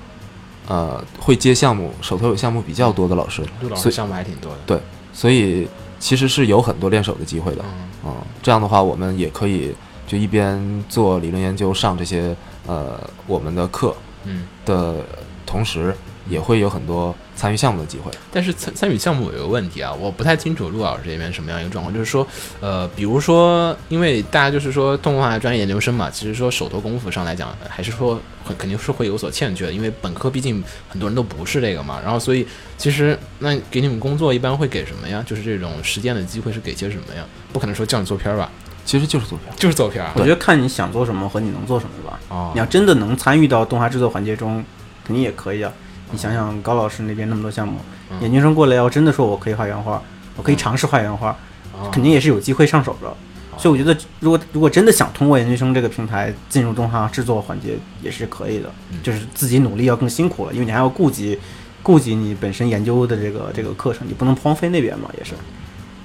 S3: 呃会接项目、手头有项目比较多的老师，所以
S1: 陆老师项目还挺多的。
S3: 所以其实是有很多练手的机会的。
S1: 嗯，
S3: 嗯，这样的话，我们也可以就一边做理论研究，上这些呃我们的课
S1: 嗯，
S3: 的同时，也会有很多参与项目的机会。
S1: 但是参参与项目有个问题啊，我不太清楚陆老师这边什么样一个状况，就是说，呃，比如说，因为大家就是说动画专业研究生嘛，其实说手头功夫上来讲，还是说很肯定是会有所欠缺的，因为本科毕竟很多人都不是这个嘛，然后所以其实那给你们工作一般会给什么呀？就是这种实践的机会是给些什么呀？不可能说叫你做片儿吧，
S3: 其实就是做片儿。
S1: 就是做片儿啊
S2: 我觉得看你想做什么和你能做什么吧。
S1: 哦
S2: 你要真的能参与到动画制作环节中，肯定也可以啊。你想想高老师那边那么多项目，
S1: 嗯
S2: 研究生过来要真的说我可以画原画，我可以尝试画原画，
S1: 哦
S2: 肯定也是有机会上手的。所以我觉得，如果如果真的想通过研究生这个平台进入动画制作环节，也是可以的。
S1: 嗯
S2: 就是自己努力要更辛苦了，因为你还要顾及顾及你本身研究的这个这个课程，你不能荒废那边嘛，也是。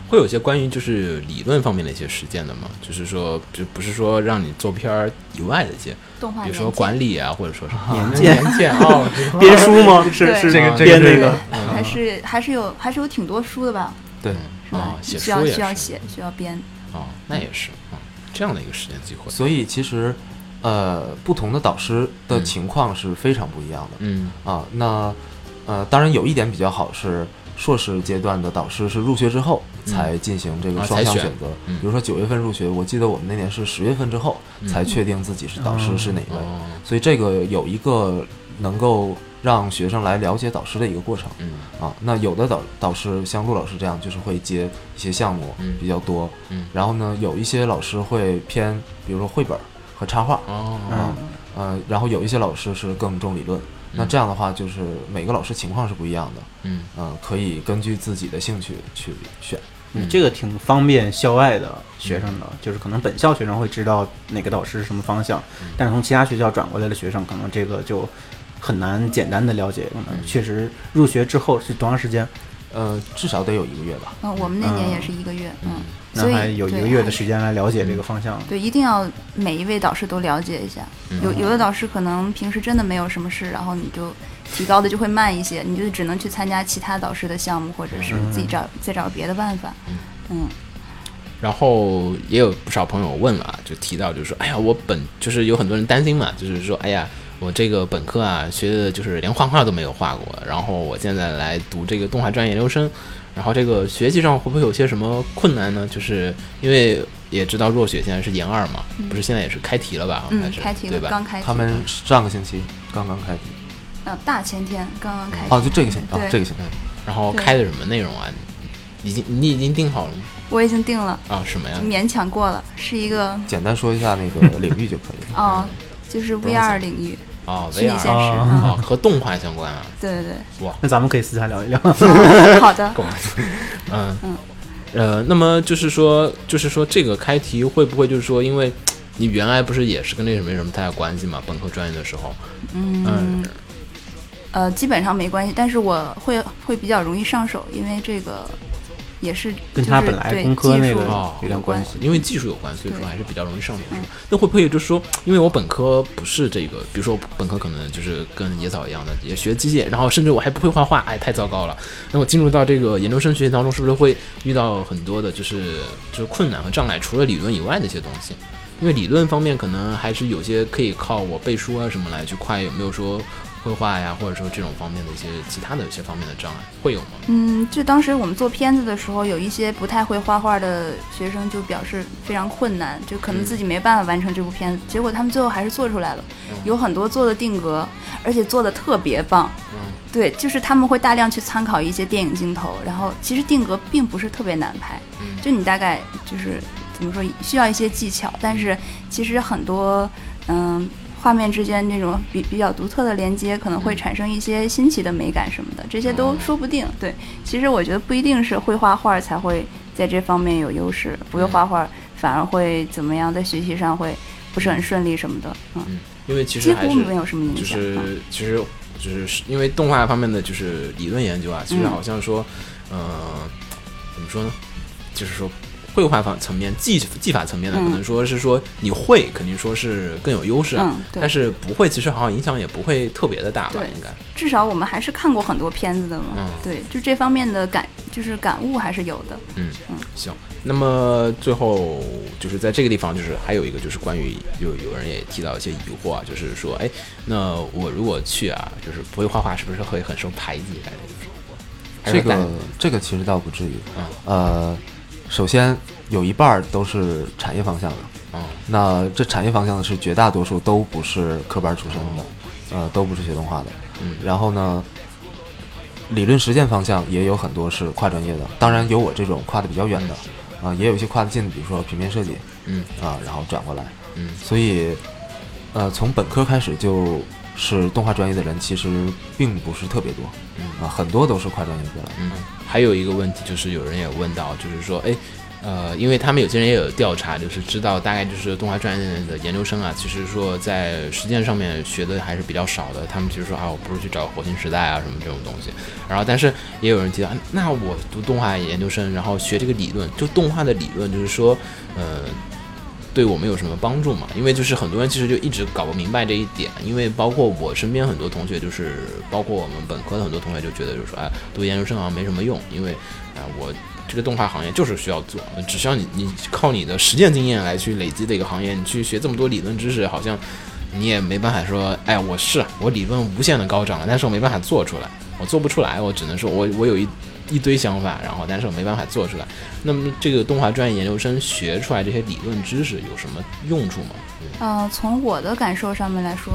S1: 会有些关于就是理论方面的一些实践的嘛？就是说，就不是说让你做片儿以外的一些，
S4: 动画
S1: 比如说管理啊，或者说 是
S2: 年鉴
S1: 年鉴
S2: 编书吗？是是
S1: 这个
S2: 编那个。
S4: 还是还是有还是有挺多书的吧，
S3: 对，
S4: 是吧
S1: 哦？写
S4: 需要
S1: 书也
S4: 需要写，需要编。
S1: 哦，那也是啊、这样的一个时间机会。
S3: 所以其实呃不同的导师的情况是非常不一样的。
S1: 嗯
S3: 啊，那呃，当然有一点比较好是，硕士阶段的导师是入学之后才进行这个双向选。择。
S1: 嗯。
S3: 比如说九月份入学，我记得我们那年是十月份之后
S1: 嗯。
S3: 才确定自己是导师是哪位，
S1: 哦。
S3: 所以这个有一个能够让学生来了解导师的一个过程
S1: 嗯。
S3: 啊。那有的导导师像陆老师这样，就是会接一些项目
S1: 嗯。
S3: 比较多，
S1: 嗯。
S3: 然后呢，有一些老师会偏，比如说绘本和插画，
S1: 哦。
S2: 嗯，
S3: 呃，然后有一些老师是更重理论。那
S1: 嗯
S3: 这样的话，就是每个老师情况是不一样的，
S1: 嗯
S3: 嗯、可以根据自己的兴趣去选。
S1: 嗯
S2: 这个挺方便校外的学生的，就是可能本校学生会知道哪个导师是什么方向，
S1: 嗯
S2: 但是从其他学校转过来的学生，可能这个就很难简单的了解。可能
S1: 嗯
S2: 确实入学之后是多长时间？
S3: 呃，至少得有一个月吧。
S4: 嗯，我们那年也
S2: 嗯
S4: 是一个月，
S1: 嗯
S4: 嗯，所以
S2: 那还有一个月的时间来了解这个方向。
S4: 对，一定要每一位导师都了解一下。
S1: 嗯
S4: 有有的导师可能平时真的没有什么事，然后你就提高的就会慢一些，你就只能去参加其他导师的项目，或者是自己找再找别的办法。嗯，
S1: 然后也有不少朋友问了啊，就提到就是说，哎呀，我本就是有很多人担心嘛，就是说，哎呀，我这个本科啊学的就是连画画都没有画过，然后我现在来读这个动画专业研究生，然后这个学习上会不会有些什么困难呢？就是因为也知道若雪现在是研二嘛，不是现在也是开题了吧？
S4: 嗯开题了，
S1: 对吧？
S4: 刚开题。
S3: 他们上个星期刚刚开题，
S4: 啊大前天刚刚开题。
S3: 哦，就这个星期啊，这个星期。
S1: 然后开的什么内容啊？已经你已经定好了吗？
S4: 我已经定了，
S1: 啊，什么呀？
S4: 勉强过了，是一个
S3: 简单说一下那个领域就可以了。
S4: 哦，就是 VR 领域，
S1: 哦
S4: 虚拟
S1: ，VR
S4: 现实。
S2: 哦
S4: 嗯，
S1: 哦，和动画相关啊。
S4: 对对对。
S2: 哇那咱们可以私下聊一聊。
S4: 好的，
S1: 够。嗯
S4: 嗯
S1: 呃，那么就是说，就是说这个开题会不会就是说，因为你原来不是也是跟那个没什么太大关系嘛？本科专业的时候，
S4: 嗯
S1: 嗯，
S4: 呃，基本上没关系，但是我会会比较容易上手，因为这个也是
S2: 跟
S4: 就是
S2: 他本来工科那个有点关系。
S1: 因为技术有关，所以说还是比较容易上手。
S4: 嗯
S1: 那会不会就是说，因为我本科不是这个，比如说本科可能就是跟野草一样的，也学机械，然后甚至我还不会画画，哎，太糟糕了。那我进入到这个研究生学习当中，是不是会遇到很多的就是就是困难和障碍？除了理论以外的一些东西，因为理论方面可能还是有些可以靠我背书啊什么来去快，有没有说绘画呀，或者说这种方面的一些其他的一些方面的障碍，会有吗？
S4: 嗯，就当时我们做片子的时候，有一些不太会画画的学生就表示非常困难，就可能自己没办法完成这部片子。结果他们最后还是做出来了，有很多做的定格，而且做的特别棒。
S1: 嗯，
S4: 对，就是他们会大量去参考一些电影镜头，然后其实定格并不是特别难拍，就你大概就是怎么说需要一些技巧，但是其实很多嗯。画面之间那种比比较独特的连接，可能会产生一些新奇的美感什么的，这些都说不定。对，其实我觉得不一定是会画画才会在这方面有优势，不会画画反而会怎么样，在学习上会不是很顺利什么的。
S1: 嗯，因为其
S4: 实几乎没有什么影
S1: 响。就是其实就是因为动画方面的就是理论研究啊，其实好像说，呃，怎么说呢？就是说。绘画方层面、技技法层面的，可能说是说你会，肯定说是更有优势。
S4: 嗯，
S1: 但是不会，其实好像影响也不会特别的大吧？应该。
S4: 至少我们还是看过很多片子的嘛。嗯。对，就这方面的感，就是感悟还是有的。
S1: 嗯嗯。行，那么最后就是在这个地方，就是还有一个就是关于有有人也提到一些疑惑啊，就是说，哎，那我如果去啊，就是不会画画，是不是会很受排挤？
S3: 这个这个其实倒不至于。嗯。呃。首先有一半儿都是产业方向的，
S1: 嗯，
S3: 那这产业方向的是绝大多数都不是科班出身的，呃，都不是学动画的，
S1: 嗯，
S3: 然后呢，理论实践方向也有很多是跨专业的，当然有我这种跨的比较远的，啊，也有一些跨得近的，比如说平面设计，
S1: 嗯，
S3: 啊，然后转过来，
S1: 嗯，
S3: 所以，呃，从本科开始就是动画专业的人其实并不是特别多，
S1: 嗯，
S3: 啊，很多都是跨专业过来，
S1: 嗯。还有一个问题就是，有人也问到，就是说，哎，呃，因为他们有些人也有调查，就是知道大概就是动画专业的研究生啊，其实说在实践上面学的还是比较少的。他们其实说啊，我不如去找火星时代啊什么这种东西。然后，但是也有人提到，那我读动画研究生，然后学这个理论，就动画的理论，就是说，呃。对我们有什么帮助嘛？因为就是很多人其实就一直搞不明白这一点，因为包括我身边很多同学，就是包括我们本科的很多同学就觉得，就是说，哎，读研究生好像没什么用，因为，啊，我这个动画行业就是需要做，只需要你你靠你的实践经验来去累积的一个行业，你去学这么多理论知识，好像你也没办法说，哎，我是我理论无限的高涨了，但是我没办法做出来，我做不出来，我只能说我我有一。一堆想法，然后但是我没办法做出来。那么这个动画专业研究生学出来这些理论知识有什么用处吗？
S4: 呃，从我的感受上面来说，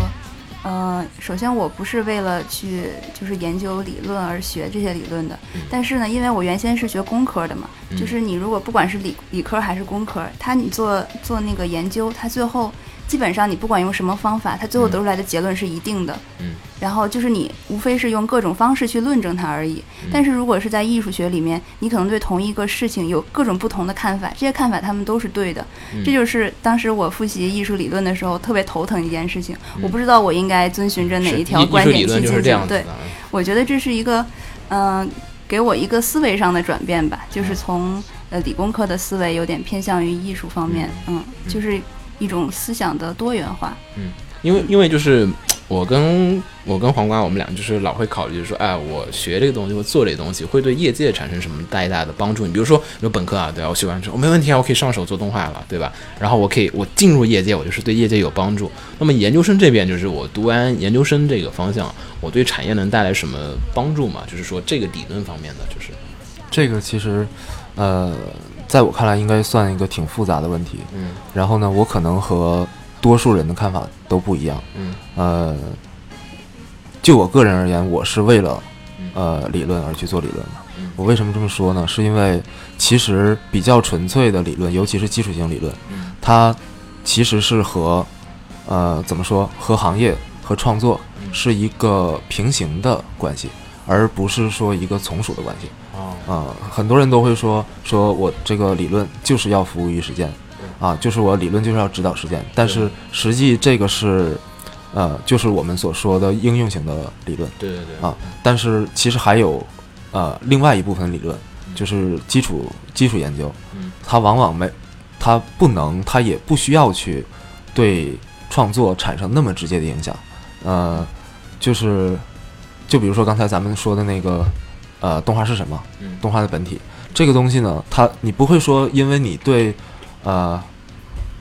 S4: 呃，首先我不是为了去就是研究理论而学这些理论的。但是呢，因为我原先是学工科的嘛，就是你如果不管是理理科还是工科，他你做做那个研究，他最后。基本上你不管用什么方法，它最后得出来的结论是一定的。
S1: 嗯，
S4: 然后就是你无非是用各种方式去论证它而已。但是如果是在艺术学里面，你可能对同一个事情有各种不同的看法，这些看法他们都是对的。这就是当时我复习艺术理论的时候特别头疼一件事情。我不知道我应该遵循着哪一条观点去进行。对，我觉得这是一个，嗯，给我一个思维上的转变吧，就是从呃理工科的思维有点偏向于艺术方面。嗯，就是。一种思想的多元化。
S1: 嗯，因为因为就是我跟我跟黄瓜，我们俩就是老会考虑，就是说，哎，我学这个东西，我做这个东西，会对业界产生什么大大的帮助？你比如说，有本科啊，对啊，我学完之后，没问题啊，我可以上手做动画了，对吧？然后我可以我进入业界，我就是对业界有帮助。那么研究生这边，就是我读完研究生这个方向，我对产业能带来什么帮助嘛？就是说这个理论方面的，就是
S3: 这个其实，呃。在我看来，应该算一个挺复杂的问题。
S1: 嗯，
S3: 然后呢，我可能和多数人的看法都不一样。
S1: 嗯，
S3: 呃，就我个人而言，我是为了呃理论而去做理论的。我为什么这么说呢？是因为其实比较纯粹的理论，尤其是基础性理论，它其实是和呃怎么说，和行业和创作是一个平行的关系，而不是说一个从属的关系。啊，很多人都会说，说我这个理论就是要服务于实践，啊，就是我理论就是要指导实践。但是实际这个是，呃，就是我们所说的应用型的理论。
S1: 对对对。
S3: 啊，但是其实还有，呃，另外一部分理论，就是基础基础研究，它往往没，它不能，它也不需要去对创作产生那么直接的影响。呃，就是，就比如说刚才咱们说的那个。呃，动画是什么？动画的本体这个东西呢，它你不会说，因为你对，呃，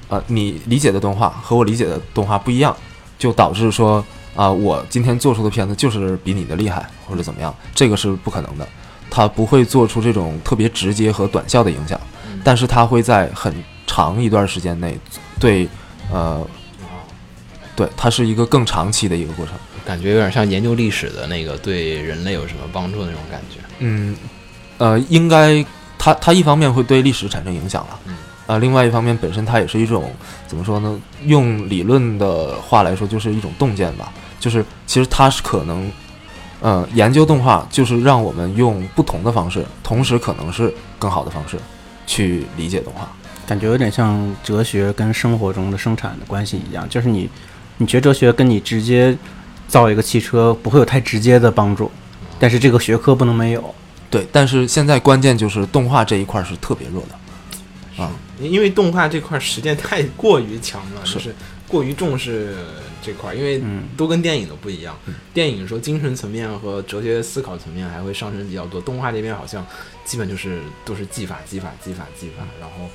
S3: 呃，你理解的动画和我理解的动画不一样，就导致说，啊，我今天做出的片子就是比你的厉害或者怎么样，这个是不可能的。它不会做出这种特别直接和短效的影响，但是它会在很长一段时间内对呃。对，它是一个更长期的一个过程，
S1: 感觉有点像研究历史的那个对人类有什么帮助的那种感觉。
S3: 嗯，呃，应该它它一方面会对历史产生影响了，
S1: 嗯，
S3: 啊，另外一方面本身它也是一种怎么说呢？用理论的话来说，就是一种洞见吧。就是其实它是可能，呃，研究动画就是让我们用不同的方式，同时可能是更好的方式去理解动画。
S2: 感觉有点像哲学跟生活中的生产的关系一样，就是你。你学哲学跟你直接造一个汽车不会有太直接的帮助，但是这个学科不能没有。
S3: 对，但是现在关键就是动画这一块是特别弱的啊，
S1: 因为动画这块实践太过于强了，就是过于重视这块，因为都跟电影的不一样。电影说精神层面和哲学思考层面还会上升比较多，动画这边好像基本就是都是技法、技法、技法、技法，然后。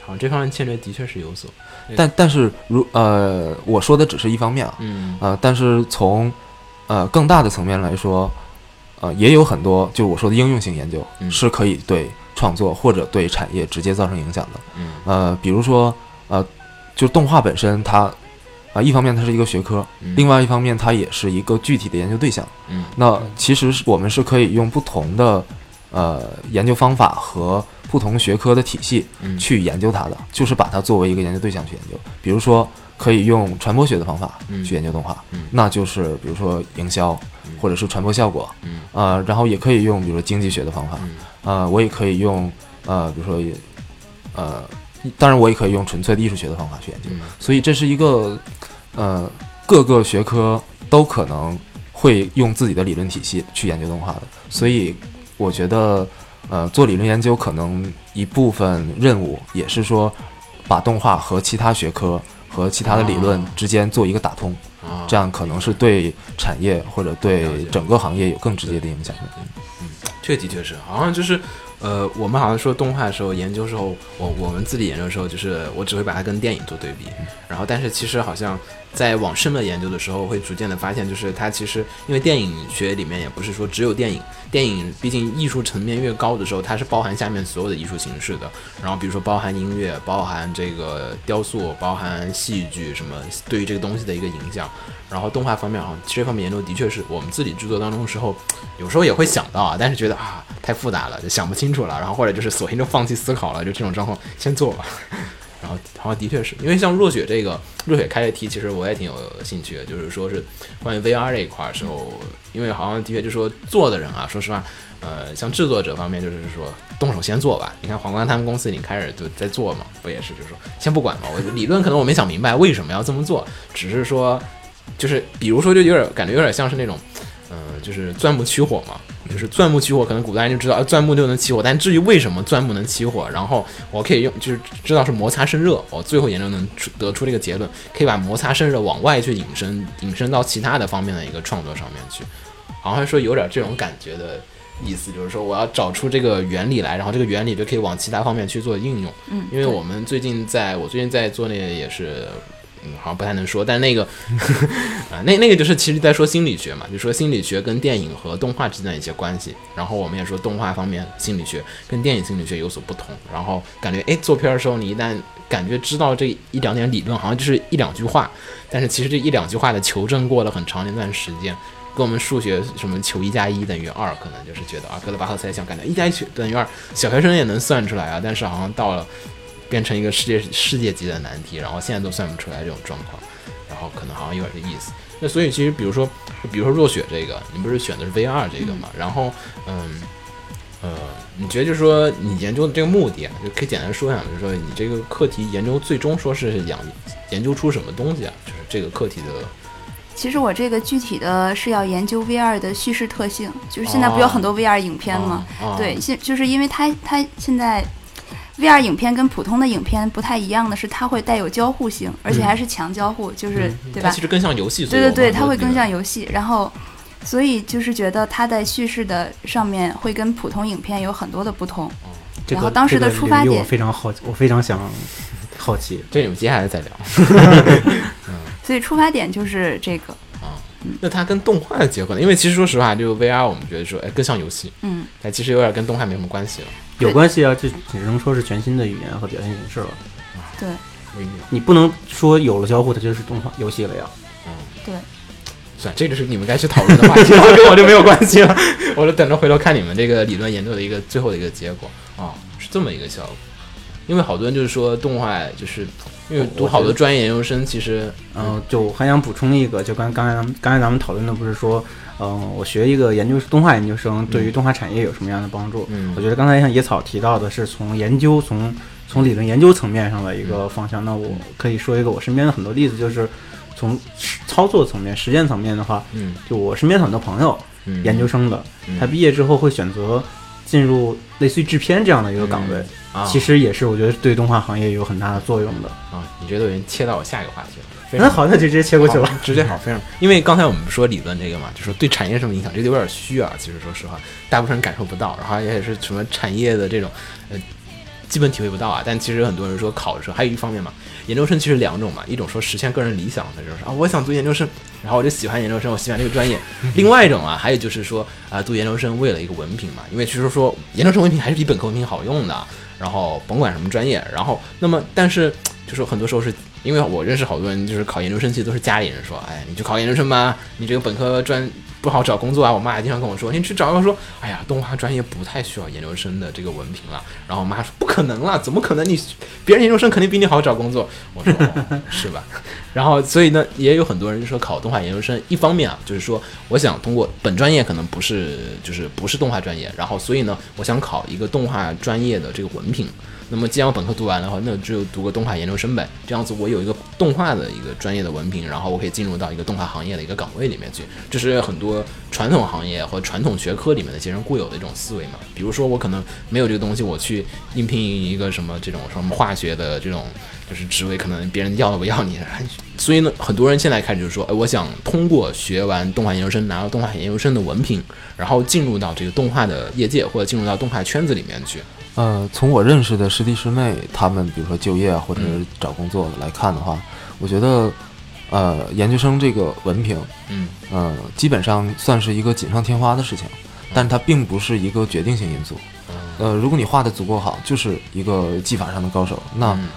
S1: 好像，这方面欠缺的确是有所，
S3: 但但是如呃，我说的只是一方面啊，
S1: 嗯
S3: 呃，但是从呃更大的层面来说，呃，也有很多就我说的应用性研究是可以对创作或者对产业直接造成影响的，
S1: 嗯
S3: 呃，比如说呃，就动画本身它啊，一方面它是一个学科，另外一方面它也是一个具体的研究对象，
S1: 嗯，
S3: 那其实是我们是可以用不同的呃研究方法和。不同学科的体系去研究它的，就是把它作为一个研究对象去研究。比如说，可以用传播学的方法去研究动画，那就是比如说营销或者是传播效果，呃，然后也可以用比如说经济学的方法，呃，我也可以用呃，比如说呃，当然我也可以用纯粹的艺术学的方法去研究。所以这是一个呃，各个学科都可能会用自己的理论体系去研究动画的。所以我觉得。呃，做理论研究可能一部分任务也是说，把动画和其他学科和其他的理论之间做一个打通，这样可能是对产业或者对整个行业有更直接的影响的。
S1: 嗯，这的确是，好像就是，呃，我们好像说动画的时候研究时候，我我们自己研究的时候，就是我只会把它跟电影做对比，然后但是其实好像。在往深了研究的时候，会逐渐的发现，就是它其实因为电影学里面也不是说只有电影，电影毕竟艺术层面越高的时候，它是包含下面所有的艺术形式的。然后比如说包含音乐，包含这个雕塑，包含戏剧什么，对于这个东西的一个影响。然后动画方面啊，这方面研究的确是我们自己制作当中的时候，有时候也会想到啊，但是觉得啊太复杂了，就想不清楚了。然后或者就是索性就放弃思考了，就这种状况先做吧。然后好像的确是因为像若雪这个若雪开的题，其实我也挺有兴趣的。就是说是关于 VR 这一块的时候，因为好像的确就说做的人啊，说实话，呃，像制作者方面就是说动手先做吧。你看皇冠他们公司已经开始就在做嘛，不也是就是说先不管嘛。我理论可能我没想明白为什么要这么做，只是说就是比如说就有点感觉有点像是那种嗯，就是钻木取火嘛。就是钻木取火，可能古代人就知道，钻木就能起火。但至于为什么钻木能起火，然后我可以用，就是知道是摩擦生热。我最后研究能出得出这个结论，可以把摩擦生热往外去引申，引申到其他的方面的一个创作上面去。好像说有点这种感觉的意思，就是说我要找出这个原理来，然后这个原理就可以往其他方面去做应用。
S4: 嗯，
S1: 因为我们最近在我最近在做那个也是。嗯，好像不太能说，但那个啊，那那个就是其实在说心理学嘛，就说心理学跟电影和动画之间的一些关系。然后我们也说动画方面心理学跟电影心理学有所不同。然后感觉哎，做片的时候你一旦感觉知道这一两点理论，好像就是一两句话，但是其实这一两句话的求证过了很长一段时间，跟我们数学什么求一加一等于二，可能就是觉得啊，哥德巴赫猜想，感觉一加一等于二，小学生也能算出来啊。但是好像到了。变成一个世界世界级的难题，然后现在都算不出来这种状况，然后可能好像有点这意思。那所以其实比如说，比如说若雪这个，你不是选的是 VR 这个嘛？然后嗯呃，你觉得就是说你研究的这个目的啊，就可以简单说一下，就是说你这个课题研究最终说是想研究出什么东西啊？就是这个课题的。
S4: 其实我这个具体的是要研究 VR 的叙事特性，就是现在不有很多 VR 影片吗？对，现就是因为它它现在。VR 影片跟普通的影片不太一样的是，它会带有交互性，而且还是强交互，就是对吧？
S1: 其实更像游戏。
S4: 对对对，它会更像游戏。然后，所以就是觉得它在叙事的上面会跟普通影片有很多的不同。然后当时的出发点，
S2: 我非常好，我非常想好奇。
S1: 这我们接下来再聊。
S4: 所以出发点就是这个。
S1: 那它跟动画的结合呢？因为其实说实话，就 VR 我们觉得说，哎，更像游戏，
S4: 嗯，
S1: 但其实有点跟动画没什么关系了。
S2: 有关系啊，这只能说是全新的语言和表现形式了。
S4: 对。
S2: 你不能说有了交互它就是动画游戏了呀。
S4: 嗯对，
S1: 算，这个是你们该去讨论的话题了，跟 我就没有关系了。我就等着回头看你们这个理论研究的一个最后的一个结果啊、是这么一个效果。因为好多人就是说动画，就是因为读好多专业研究生，其实
S2: 嗯，就我还想补充一个，就刚刚才咱们刚才咱们讨论的不是说，嗯，我学一个研究动画研究生对于动画产业有什么样的帮助？
S1: 嗯
S2: 我觉得刚才像野草提到的是从研究从从理论研究层面上的一个方向。那我可以说一个我身边的很多例子，就是从操作层面、实践层面的话，
S1: 嗯
S2: 就我身边很多朋友
S1: 嗯
S2: 研究生的，
S1: 嗯
S2: 他毕业之后会选择进入类似于制片这样的一个岗位，
S1: 啊，
S2: 其实也是我觉得对动画行业有很大的作用的。
S1: 啊，你这都已经切到我下一个话题了。
S2: 那好，那就直接切过去了。
S1: 直接好，非常。因为刚才我们说理论这个嘛，就说对产业什么影响，这个有点虚啊。其实说实话，大部分人感受不到，然后也是什么产业的这种呃基本体会不到啊。但其实很多人说考的时候，还有一方面嘛，研究生其实两种嘛，一种说实现个人理想的就是啊，我想读研究生，然后我就喜欢研究生，我喜欢这个专业。另外一种啊，还有就是说啊、读研究生为了一个文凭嘛，因为其实说研究生文凭还是比本科文凭好用的。然后甭管什么专业，然后那么但是就是很多时候是因为我认识好多人，就是考研究生，其实都是家里人说，哎，你去考研究生吧，你这个本科专不好找工作啊。我妈也经常跟我说，你去找一个说，哎呀，动画专业不太需要研究生的这个文凭了。然后我妈说，不可能啦，怎么可能你？别人研究生肯定比你好找工作。我说、哦、是吧？然后所以呢，也有很多人说考动画研究生，一方面啊，就是说我想通过本专业可能不是就是不是动画专业，然后所以呢，我想考一个动画专业的这个文凭。那么既然我本科读完的话，那只有读个动画研究生呗。这样子我有一个动画的一个专业的文凭，然后我可以进入到一个动画行业的一个岗位里面去。这是很多传统行业和传统学科里面的一些人固有的一种思维嘛。比如说我可能没有这个东西，我去应聘一个什么这种什么化学的这种就是职位，可能别人要都不要你。所以呢，很多人现在开始就说，哎，我想通过学完动画研究生，拿到动画研究生的文凭，然后进入到这个动画的业界或者进入到动画圈子里面去。
S3: 呃，从我认识的师弟师妹，他们比如说就业啊，或者是
S1: 嗯
S3: 找工作来看的话，我觉得，呃，研究生这个文凭，
S1: 嗯
S3: 呃，基本上算是一个锦上添花的事情，但它并不是一个决定性因素。呃，如果你画的足够好，就是一个技法上的高手，那
S1: 嗯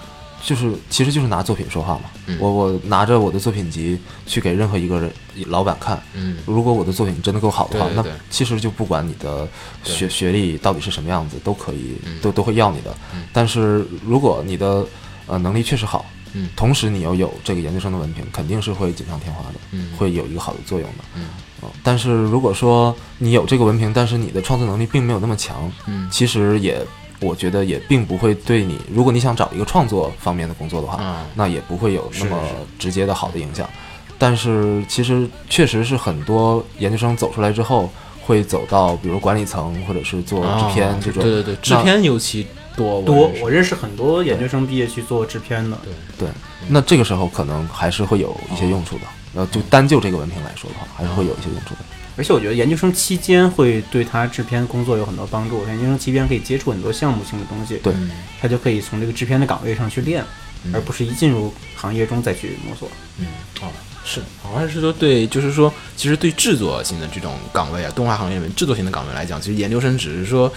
S3: 就是其实就是拿作品说话嘛。
S1: 嗯
S3: 我我拿着我的作品集去给任何一个人老板看，
S1: 嗯
S3: 如果我的作品真的够好的话，
S1: 对对对
S3: 那其实就不管你的学学历到底是什么样子，都可以，
S1: 嗯
S3: 都都会要你的。
S1: 嗯
S3: 但是如果你的呃能力确实好，
S1: 嗯
S3: 同时你要有这个研究生的文凭，肯定是会锦上添花的，
S1: 嗯
S3: 会有一个好的作用的。
S1: 嗯
S3: 呃但是如果说你有这个文凭，但是你的创作能力并没有那么强，
S1: 嗯
S3: 其实也我觉得也并不会对你，如果你想找一个创作方面的工作的话，
S1: 啊
S3: 那也不会有那么直接的好的影响。但是其实确实是很多研究生走出来之后，会走到比如管理层或者是做制片
S1: 啊
S3: 这种。
S1: 对对对，制片尤其多
S2: 多，我认识很多研究生毕业去做制片的。
S3: 对，那这个时候可能还是会有一些用处的。呃，就单就这个文凭来说的话，还是会有一些用处的。
S2: 而且我觉得研究生期间会对他制片工作有很多帮助。研究生期间可以接触很多项目性的东西，
S3: 对
S1: 嗯
S2: 他就可以从这个制片的岗位上去练，
S1: 嗯
S2: 而不是一进入行业中再去摸索。
S1: 嗯，哦，是，好像是说对，就是说，其实对制作型的这种岗位啊，动画行业里面制作型的岗位来讲，其实研究生只是说，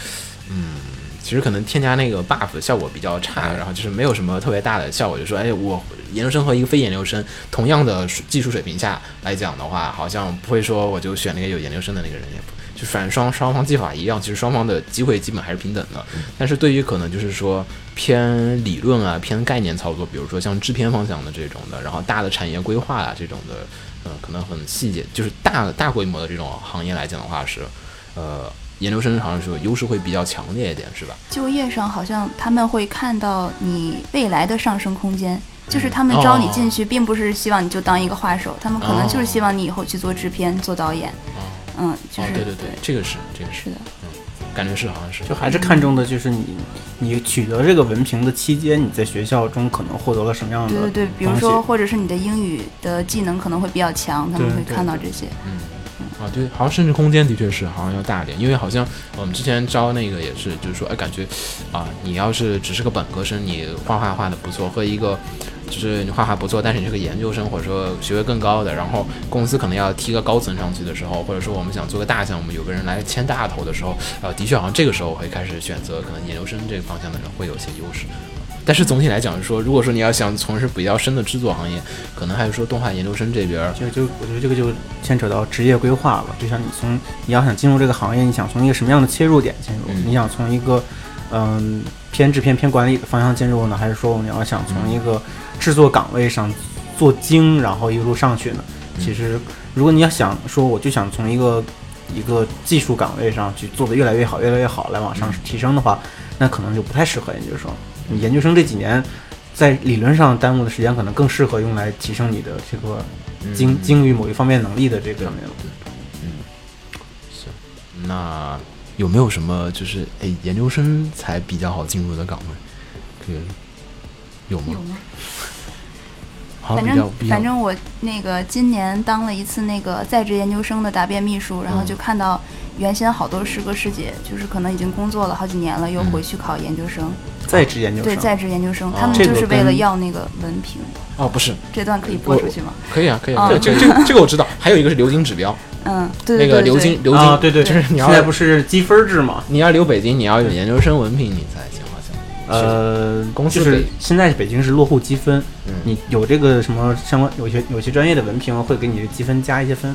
S1: 嗯，其实可能添加那个 buff 效果比较差，然后就是没有什么特别大的效果，就说，哎，我研究生和一个非研究生同样的水技术水平下来讲的话，好像不会说我就选那个有研究生的那个人，也不。就反正双双方技法一样，其实双方的机会基本还是平等的。但是对于可能就是说偏理论啊、偏概念操作，比如说像制片方向的这种的，然后大的产业规划啊这种的，呃，可能很细节，就是大大规模的这种行业来讲的话是，呃，研究生好像是优势会比较强烈一点，是吧？
S4: 就业上好像他们会看到你未来的上升空间，就是
S1: 嗯
S4: 他们招你进去，并不是希望你就当一个画手，他们可能就是希望你以后去做制片、做导演。嗯，就
S1: 哦
S4: 是、，
S1: 对对对，这个是这个是，
S4: 是的，
S1: 感觉是好像是，
S2: 就还是看重的就是你，你取得这个文凭的期间，你在学校中可能获得了什么样的
S4: 对对对，比如说或者是你的英语的技能可能会比较强，他们会看到这些。
S1: 嗯，啊，对，好像生殖空间的确是好像要大一点，因为好像我们之前招那个也是，就是说，哎，感觉啊，你要是只是个本科生，你画画画的不错，和一个就是你画画不错，但是你是个研究生或者说学位更高的，然后公司可能要提个高层上去的时候，或者说我们想做个大项目，有个人来牵大头的时候，呃，的确好像这个时候会开始选择可能研究生这个方向的人会有些优势。但是总体来讲是说，如果说你要想从事比较深的制作行业，可能还是说动画研究生这边，
S2: 就就我觉得这个就牵扯到职业规划了。就像你从你要想进入这个行业，你想从一个什么样的切入点进入？你想从一个嗯偏制片偏管理的方向进入呢，还是说你要想从一个制作岗位上做精，然后一路上去呢？其实如果你要想说，我就想从一个一个技术岗位上去做的越来越好，越来越好，来往上提升的话，那可能就不太适合研究生。你研究生这几年，在理论上耽误的时间，可能更适合用来提升你的这个精精于某一方面能力的这个上面。
S1: 嗯，行，那有没有什么就是哎，研究生才比较好进入的岗位？可以有吗？
S4: 有吗？反正反正我那个今年当了一次那个在职研究生的答辩秘书，然后就看到原先好多师哥师姐，就是可能已经工作了好几年了，又回去考研究生。
S2: 在职研究生
S4: 对在职研究生，他们就是为了要那个文凭。
S1: 哦，不是，
S4: 这段可以播出去吗？
S1: 可以啊，可以啊。这这这个我知道。还有一个是留京指标。
S4: 嗯，对
S1: 那个留京留京，
S2: 对对，
S1: 就是你要
S2: 现在不是积分制吗？
S1: 你要留北京，你要有研究生文凭你才行，好像。
S2: 呃，
S1: 公司
S2: 是现在北京是落户积分，你有这个什么相关有些有些专业的文凭会给你的积分加一些分。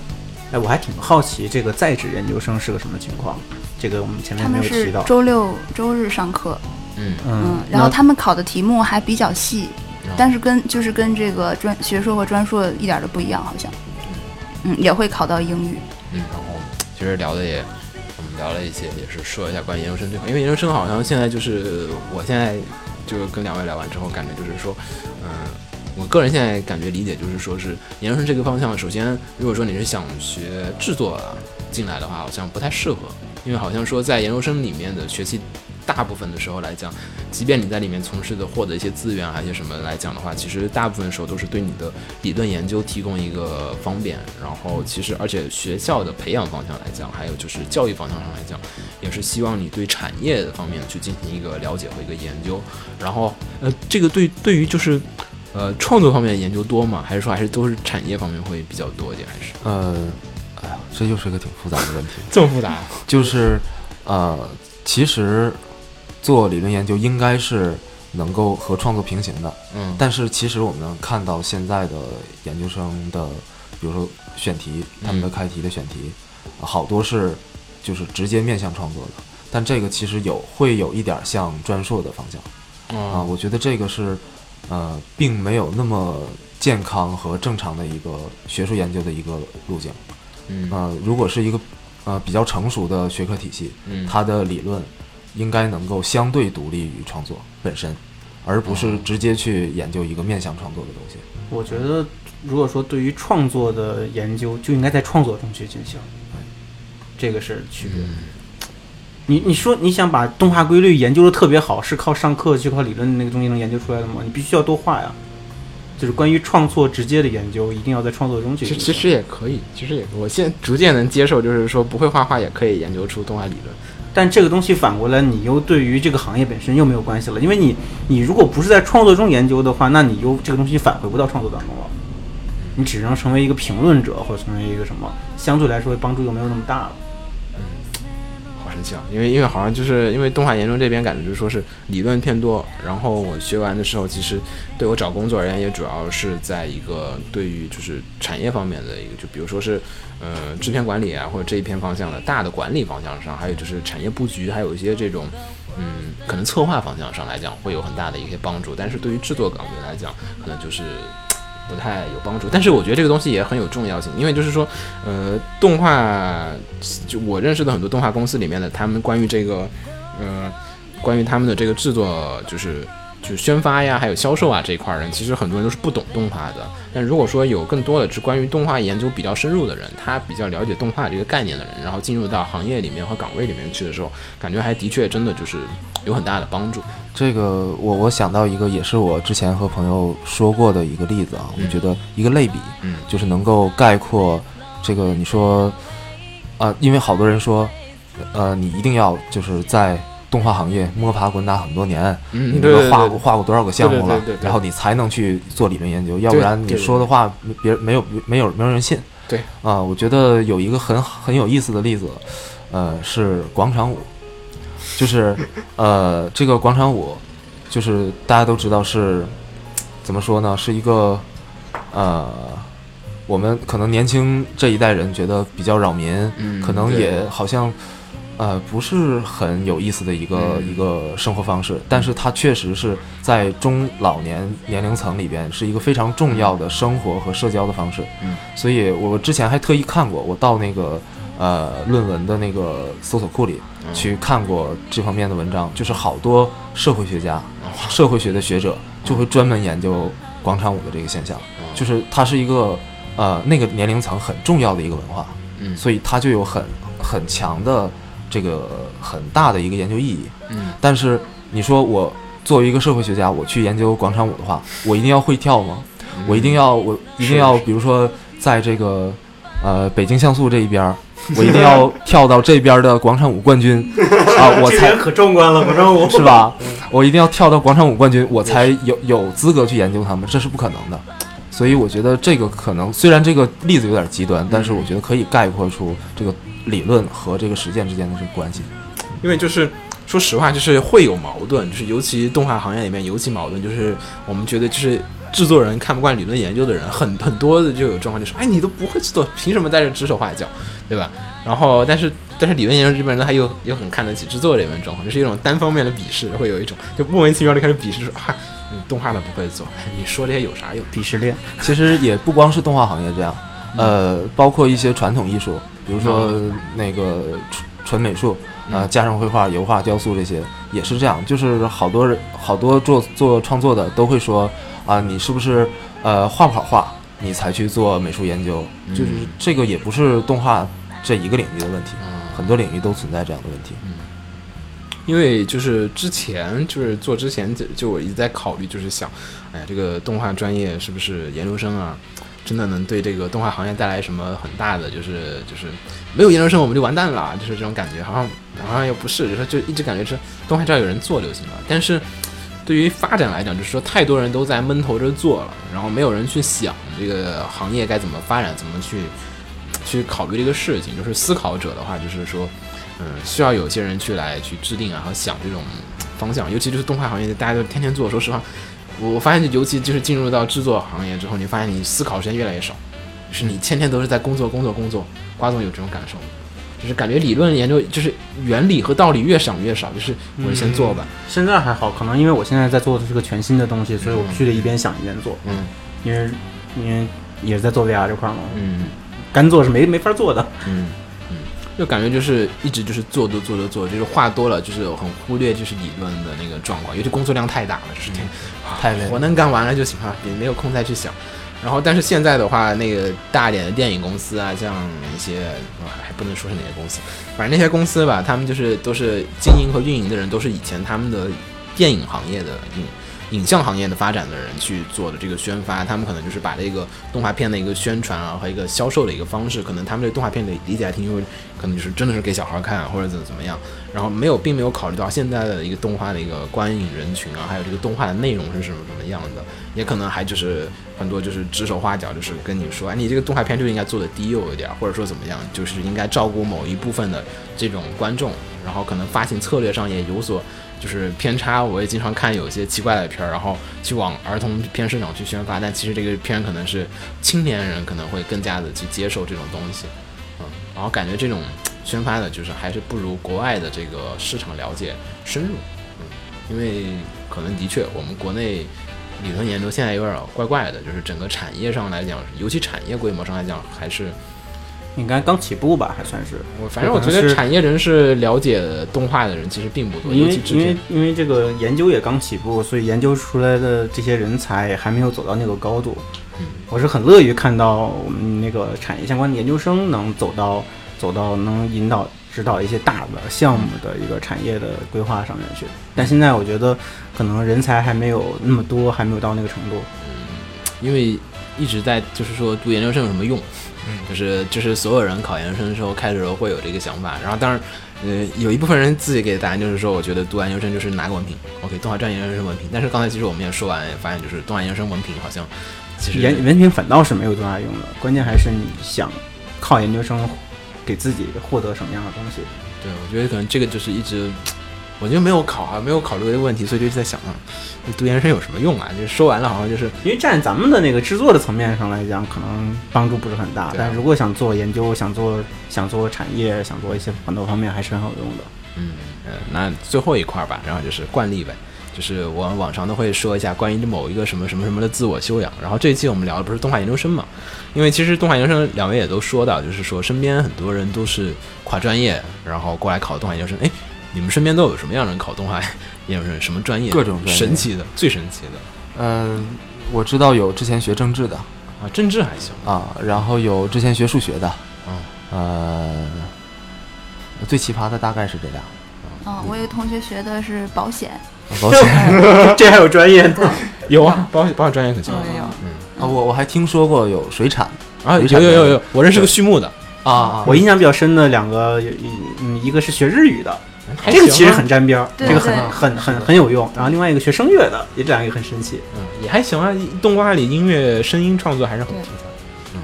S2: 哎，我还挺好奇这个在职研究生是个什么情况。这个我们前面没有提到。
S4: 周六周日上课。
S1: 嗯
S4: 嗯，然后他们考的题目还比较细，但是跟就是跟这个专学硕和专硕一点都不一样，好像。嗯，也会考到英语。
S1: 嗯，然后其实聊的也，我们聊了一些，也是说一下关于研究生这块，因为研究生好像现在就是我现在就是跟两位聊完之后，感觉就是说，嗯，我个人现在感觉理解就是说是研究生这个方向，首先如果说你是想学制作进来的话，好像不太适合，因为好像说在研究生里面的学习。大部分的时候来讲，即便你在里面从事的获得一些资源还有些什么来讲的话，其实大部分时候都是对你的理论研究提供一个方便。然后其实而且学校的培养方向来讲，还有就是教育方向上来讲，也是希望你对产业方面去进行一个了解和一个研究。然后呃，这个对对于就是呃创作方面研究多吗？还是说还是都是产业方面会比较多一点？还是
S3: 呃，哎呀，这又是一个挺复杂的问题。
S1: 这么复杂？
S3: 就是呃，其实。做理论研究应该是能够和创作平行的，
S1: 嗯，
S3: 但是其实我们看到现在的研究生的，比如说选题，他们的开题的选题，好多是就是直接面向创作的，但这个其实有会有一点像专硕的方向，啊，我觉得这个是呃，并没有那么健康和正常的一个学术研究的一个路径，
S1: 嗯，
S3: 呃，如果是一个呃比较成熟的学科体系，
S1: 嗯，
S3: 它的理论。应该能够相对独立于创作本身，而不是直接去研究一个面向创作的东西。
S2: 我觉得，如果说对于创作的研究，就应该在创作中去进行，这个是区别。你你说你想把动画规律研究的特别好，是靠上课去靠理论那个东西能研究出来的吗？你必须要多画呀。就是关于创作直接的研究，一定要在创作中去。
S1: 其实也可以，其实也我现在逐渐能接受，就是说不会画画也可以研究出动画理论。
S2: 但这个东西反过来，你又对于这个行业本身又没有关系了，因为你，你如果不是在创作中研究的话，那你又这个东西返回不到创作当中了，你只能成为一个评论者，或者成为一个什么，相对来说帮助又没有那么大了。
S1: 因为因为好像就是因为动画研究这边感觉就是说是理论偏多，然后我学完的时候，其实对我找工作而言，也主要是在一个对于就是产业方面的一个，就比如说是呃制片管理啊，或者这一片方向的大的管理方向上，还有就是产业布局，还有一些这种嗯可能策划方向上来讲会有很大的一些帮助，但是对于制作岗位来讲，可能就是。不太有帮助，但是我觉得这个东西也很有重要性，因为就是说，呃，动画，就我认识的很多动画公司里面的，他们关于这个，呃，关于他们的这个制作，就是。就是宣发呀，还有销售啊这一块人，其实很多人都是不懂动画的。但如果说有更多的是关于动画研究比较深入的人，他比较了解动画这个概念的人，然后进入到行业里面和岗位里面去的时候，感觉还的确真的就是有很大的帮助。
S3: 这个我我想到一个，也是我之前和朋友说过的一个例子啊，我觉得一个类比，
S1: 嗯，
S3: 就是能够概括这个你说，啊，因为好多人说，呃，你一定要就是在动画行业摸爬滚打很多年，
S1: 嗯
S3: 你这个画过画过多少个项目了然后你才能去做理论研究，要不然你说的话别人没有没有没有人信。
S1: 对。
S3: 啊，我觉得有一个很很有意思的例子，呃，是广场舞，就是呃这个广场舞，就是大家都知道是怎么说呢，是一个呃。我们可能年轻这一代人觉得比较扰民，
S1: 嗯
S3: 可能也好像，呃，不是很有意思的一个、
S1: 嗯
S3: 一个生活方式，但是它确实是在中老年年龄层里边是一个非常重要的生活和社交的方式。
S1: 嗯，
S3: 所以我之前还特意看过，我到那个呃论文的那个搜索库里
S1: 嗯
S3: 去看过这方面的文章，就是好多社会学家、社会学的学者就会专门研究广场舞的这个现象，就是它是一个呃那个年龄层很重要的一个文化。
S1: 嗯
S3: 所以它就有很很强的这个很大的一个研究意义。
S1: 嗯
S3: 但是你说我作为一个社会学家，我去研究广场舞的话，我一定要会跳吗？我一定要我一定要，比如说在这个呃北京像素这一边儿，我一定要跳到这边的广场舞冠军啊，我才
S2: 可壮观了，广场舞
S3: 是？吧？我一定要跳到广场舞冠军，我才有有资格去研究他们，这是不可能的。所以我觉得这个可能虽然这个例子有点极端，但是我觉得可以概括出这个理论和这个实践之间的这个关系。
S1: 因为就是说实话，就是会有矛盾，就是尤其动画行业里面尤其矛盾，就是我们觉得就是制作人看不惯理论研究的人，很很多的就有状况，就说哎你都不会制作，凭什么在这指手画脚，对吧？然后但是但是理论研究这边呢，他又又很看得起制作这边状况，就是一种单方面的鄙视，会有一种就莫名其妙的开始鄙视说啊。你动画的不会做，哎你说这些有啥用？
S2: 鄙视链，
S3: 其实也不光是动画行业这样，呃，包括一些传统艺术，比如说那个纯纯美术，呃，加上绘画、油画、雕塑这些，也是这样。就是好多人，好多做做创作的都会说啊，你是不是呃画不好画，你才去做美术研究？就是这个也不是动画这一个领域的问题，很多领域都存在这样的问题。
S1: 因为就是之前就是做之前就就我一直在考虑，就是想，哎呀，这个动画专业是不是研究生啊，真的能对这个动画行业带来什么很大的就是就是没有研究生我们就完蛋了，就是这种感觉，好像好像又不是，就是就一直感觉是动画只要有人做就行了。但是对于发展来讲，就是说太多人都在闷头着做了，然后没有人去想这个行业该怎么发展，怎么去去考虑这个事情。就是思考者的话，就是说。嗯，需要有些人去来去制定啊和想这种方向，尤其就是动画行业，大家都天天做。说实话，我我发现，尤其就是进入到制作行业之后，你发现你思考时间越来越少，就是你天天都是在工作、工作、工作。瓜总有这种感受？就是感觉理论研究就是原理和道理越想越少，就是我先做吧。
S2: 现在还好，可能因为我现在在做的是个全新的东西，所以我必须得一边想一边做。
S1: 嗯
S2: 因为因为也是在做 VR 这块嘛，
S1: 嗯
S2: 干做是没没法做的。
S1: 嗯嗯，就感觉就是一直就是做做做做做，就是话多了，就是很忽略就是理论的那个状况，尤其工作量太大了，就是天、啊
S3: 太累了
S1: 活能干完了就行了，也没有空再去想。然后，但是现在的话，那个大一点的电影公司啊，像一些啊还不能说是哪些公司，反正那些公司吧，他们就是都是经营和运营的人，都是以前他们的电影行业的影影像行业的发展的人去做的这个宣发，他们可能就是把这个动画片的一个宣传啊和一个销售的一个方式，可能他们对动画片的理解还挺因为可能就是真的是给小孩看或者怎么怎么样，然后没有并没有考虑到现在的一个动画的一个观影人群啊，还有这个动画的内容是什么什么样的，也可能还就是很多就是指手画脚，就是跟你说，哎，你这个动画片就应该做的低幼一点，或者说怎么样，就是应该照顾某一部分的这种观众，然后可能发行策略上也有所。就是偏差，我也经常看有些奇怪的片儿，然后去往儿童片市场去宣发，但其实这个片可能是青年人可能会更加的去接受这种东西，嗯，然后感觉这种宣发的，就是还是不如国外的这个市场了解深入，嗯，因为可能的确我们国内理论研究现在有点怪怪的，就是整个产业上来讲，尤其产业规模上来讲，还是
S2: 应该刚起步吧，还算是。
S1: 我反正我觉得产业人士了解动画的人其实并不多，
S2: 因为因为，因为这个研究也刚起步，所以研究出来的这些人才还没有走到那个高度。
S1: 嗯，
S2: 我是很乐于看到我们那个产业相关的研究生能走到走到能引导指导一些大的项目的一个产业的规划上面去。但现在我觉得可能人才还没有那么多，还没有到那个程度。
S1: 因为一直在就是说读研究生有什么用？就是就是所有人考研究生的时候开始时候会有这个想法，然后当然，呃，有一部分人自己给的答案就是说，我觉得读完研究生就是拿个文凭，OK，动画专业研究生文凭。但是刚才其实我们也说完，发现就是动画研究生文凭好像其实
S2: 研文凭反倒是没有多大用的，关键还是你想靠研究生给自己获得什么样的东西。
S1: 对，我觉得可能这个就是一直。我就没有考啊，没有考虑这个问题，所以就在想啊，读研究生有什么用啊？就是说完了，好像就是
S2: 因为站咱们的那个制作的层面上来讲，可能帮助不是很大。但如果想做研究，想做想做产业，想做一些很多方面，还是很有用的。
S1: 嗯呃，那最后一块吧，然后就是惯例呗，就是我往常都会说一下关于某一个什么什么什么的自我修养。然后这一期我们聊的不是动画研究生嘛？因为其实动画研究生两位也都说到，就是说身边很多人都是跨专业，然后过来考动画研究生。哎。你们身边都有什么样的人考动画研究生？什么专业？
S3: 各种专
S1: 业，神奇的，最神奇的。
S3: 嗯，我知道有之前学政治的
S1: 啊，政治还行
S3: 啊。然后有之前学数学的，
S1: 嗯，
S3: 呃，最奇葩的大概是这俩。
S4: 哦，我有个同学学的是保险，
S3: 保险
S2: 这还有专业的？
S1: 有啊，保险保险专业可行。
S4: 有有。
S1: 嗯
S3: 啊，我我还听说过有水产
S1: 啊，有有有有，我认识个畜牧的
S3: 啊。
S2: 我印象比较深的两个，嗯，一个是学日语的。这个其实很沾边儿，这个很很很很有用。然后另外一个学声乐的，也这样也很神奇。
S1: 嗯，也还行啊。动画里音乐声音创作还是很频繁。嗯，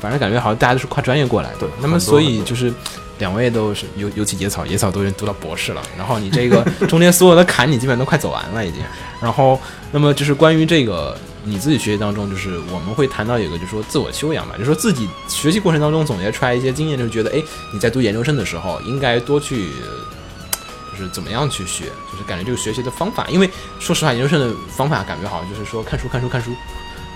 S1: 反正感觉好像大家都是跨专业过来的。那么所以就是两位都是尤尤其野草，野草都已经读到博士了。然后你这个中间所有的坎，你基本都快走完了已经。然后那么就是关于这个。你自己学习当中，就是我们会谈到有个，就是说自我修养嘛，就是说自己学习过程当中总结出来一些经验，就是觉得，哎，你在读研究生的时候应该多去，就是怎么样去学，就是感觉这个学习的方法，因为说实话，研究生的方法感觉好像就是说看书看书看书。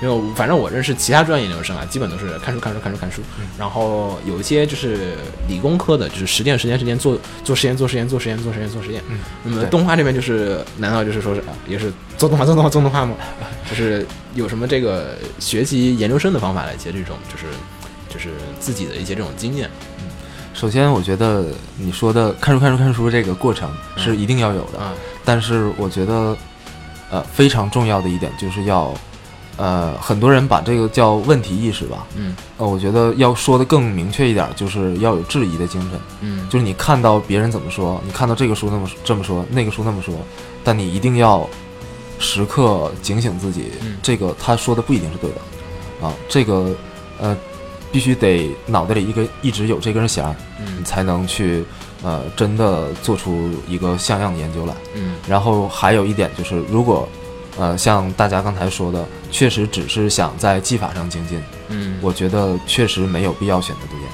S1: 因为反正我认识其他专业研究生啊，基本都是看书看书看书看书，然后有一些就是理工科的，就是实践实践实践做做实验做实验做实验做实验做实验。那么动画这边就是，难道就是说是也是做动画做动画做动画吗？就是有什么这个学习研究生的方法来接这种就是就是自己的一些这种经验？
S3: 嗯，首先我觉得你说的看书看书看书这个过程是一定要有的，但是我觉得呃非常重要的一点就是要。呃，很多人把这个叫问题意识吧，
S1: 嗯，
S3: 呃，我觉得要说的更明确一点，就是要有质疑的精神，
S1: 嗯，
S3: 就是你看到别人怎么说，你看到这个书那么这么说，那个书那么说，但你一定要时刻警醒自己，这个他说的不一定是对的，啊，这个呃，必须得脑袋里一根一直有这根弦儿，
S1: 嗯，
S3: 你才能去呃真的做出一个像样的研究来，
S1: 嗯，
S3: 然后还有一点就是如果。呃，像大家刚才说的，确实只是想在技法上精进。
S1: 嗯，
S3: 我觉得确实没有必要选择读研。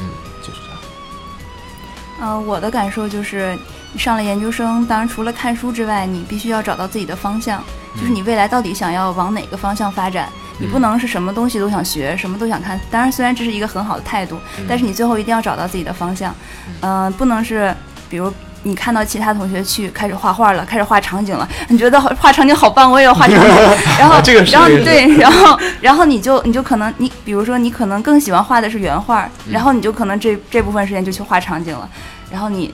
S1: 嗯，
S3: 就是这样。
S4: 呃，我的感受就是，你上了研究生，当然除了看书之外，你必须要找到自己的方向，就是你未来到底想要往哪个方向发展。你不能是什么东西都想学，什么都想看。当然，虽然这是一个很好的态度，但是你最后一定要找到自己的方向。嗯，不能是，比如。你看到其他同学去开始画画了，开始画场景了，你觉得画场景好棒，我也要画场景。然后，然后对，然后，然后你就你就可能你，比如说你可能更喜欢画的是原画，然后你就可能这这部分时间就去画场景了，然后你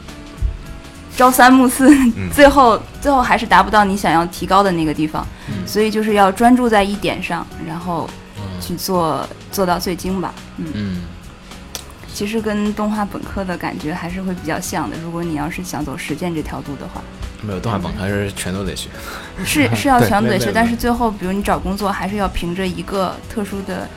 S4: 朝三暮四，最后最后还是达不到你想要提高的那个地方。所以就是要专注在一点上，然后去做做到最精吧。
S1: 嗯。
S4: 其实跟动画本科的感觉还是会比较像的。如果你要是想走实践这条路的话，
S1: 没有动画本科是全都得学，
S4: 是是要全都得学。但是最后，比如你找工作，还是要凭着一个特殊的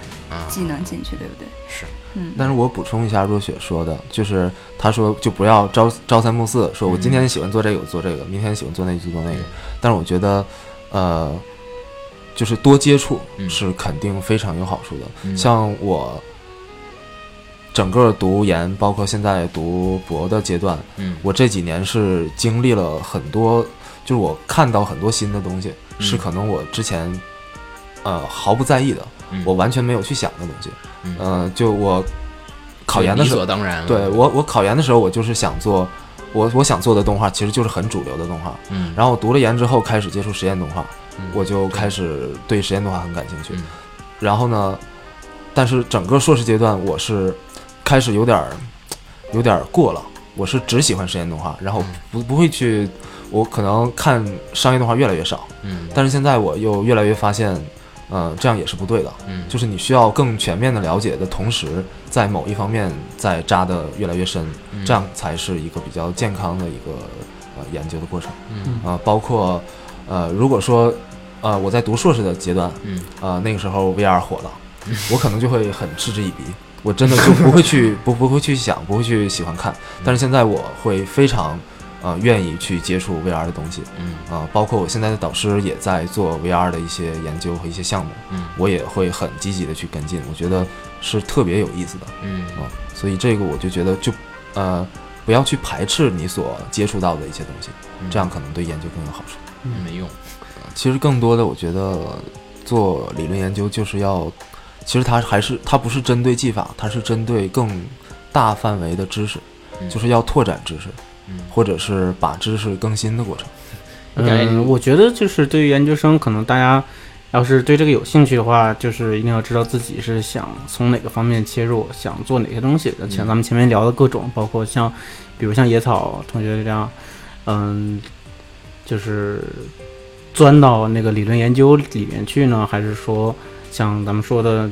S4: 技能进去，对不对？
S1: 是，
S4: 嗯。
S3: 但是我补充一下若雪说的，就是他说就不要朝朝三暮四，说我今天喜欢做这个，我做这个；明天喜欢做那个，就做那个。但是我觉得，呃，就是多接触是肯定非常有好处的。像我。整个读研，包括现在读博的阶段，
S1: 嗯，
S3: 我这几年是经历了很多，就是我看到很多新的东西，是可能我之前，呃，毫不在意的，我完全没有去想的东西，嗯，就我考研的时候，
S1: 当然，
S3: 对我我考研的时候，我就是想做，我我想做的动画其实就是很主流的动画，
S1: 嗯，
S3: 然后我读了研之后开始接触实验动画，我就开始对实验动画很感兴趣，然后呢，但是整个硕士阶段我是。开始有点儿，有点儿过了。我是只喜欢实验动画，然后不不会去，我可能看商业动画越来越少。
S1: 嗯，
S3: 但是现在我又越来越发现，呃，这样也是不对的。
S1: 嗯
S3: 就是你需要更全面的了解的同时，在某一方面再扎的越来越深，
S1: 嗯
S3: 这样才是一个比较健康的一个呃研究的过程。
S1: 嗯
S3: 啊、包括呃，如果说呃我在读硕士的阶段，
S1: 嗯
S3: 呃那个时候 VR 火了，我可能就会很嗤之以鼻，我真的就不会去 不不会去想，不会去喜欢看。但是现在我会非常呃愿意去接触 VR 的东西。
S1: 嗯
S3: 啊、包括我现在的导师也在做 VR 的一些研究和一些项目，
S1: 嗯
S3: 我也会很积极的去跟进，我觉得是特别有意思的
S1: 嗯
S3: 啊、所以这个我就觉得就呃不要去排斥你所接触到的一些东西，这样可能对研究更有好处。
S1: 嗯没用。
S3: 其实更多的，我觉得做理论研究就是要，其实它还是它不是针对技法，它是针对更大范围的知识，
S1: 嗯
S3: 就是要拓展知识，
S1: 嗯
S3: 或者是把知识更新的过程。
S1: 我感觉
S2: 嗯，我觉得就是对于研究生，可能大家要是对这个有兴趣的话，就是一定要知道自己是想从哪个方面切入，想做哪些东西。像咱们前面聊的各种，包括像，比如像野草同学这样，嗯，就是钻到那个理论研究里面去呢，还是说像咱们说的，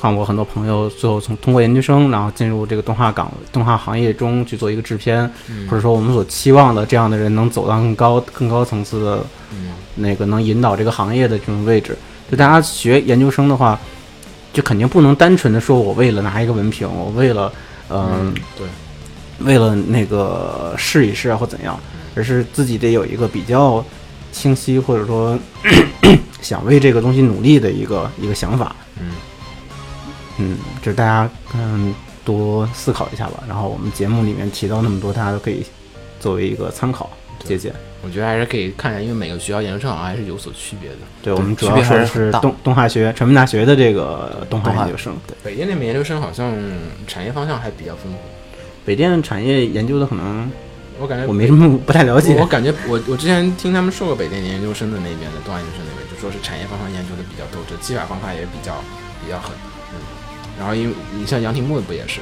S2: 像我很多朋友最后从通过研究生，然后进入这个动画岗、动画行业中去做一个制片，
S1: 嗯
S2: 或者说我们所期望的这样的人能走到更高、更高层次的
S1: 嗯
S2: 那个能引导这个行业的这种位置。就大家学研究生的话，就肯定不能单纯的说我为了拿一个文凭，我为了嗯、
S1: 对，
S2: 为了那个试一试啊或怎样，而是自己得有一个比较清晰或者说 想为这个东西努力的一个一个想法。
S1: 嗯
S2: 嗯，就是大家嗯多思考一下吧。然后我们节目里面提到那么多，大家都可以作为一个参考借鉴。
S1: 我觉得还是可以看一下，因为每个学校研究生好像还是有所区别的。
S2: 对，我们主要说的
S3: 是
S2: 动动画学传媒大学的这个动画
S3: 动画
S2: 研究生。对，
S1: 北电那边研究生好像产业方向还比较丰富，
S2: 北电产业研究的可能
S1: 我感觉
S2: 我没什么不太了解
S1: 我。感觉我我之前听他们说过北电研究生的那边的动画研究生那边，就说是产业方向研究的比较多，这技法方法也比较比较狠。嗯，然后因为你像杨廷木不也是，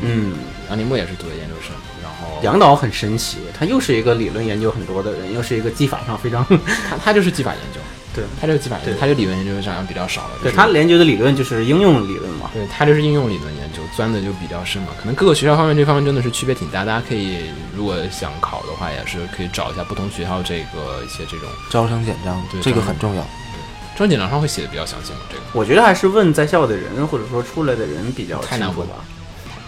S2: 嗯，
S1: 杨廷木也是读的研究生，然后
S2: 杨导很神奇，他又是一个理论研究很多的人，又是一个技法上非常
S1: 他 他就是技法研究，
S2: 对
S1: 他就是技法研究，
S2: 对
S1: 他就理论研究上比较少了。就是
S2: 对他研究的理论就是应用理论嘛。
S1: 对他就是应用理论研究，钻的就比较深嘛。可能各个学校方面这方面真的是区别挺大，大家可以如果想考的话，也是可以找一下不同学校这个一些这种
S3: 招生简章
S1: 对，
S3: 这个很重要。
S1: 专简章上会写的比较详细吗。这个
S2: 我觉得还是问在校的人或者说出来的人比较
S1: 太难。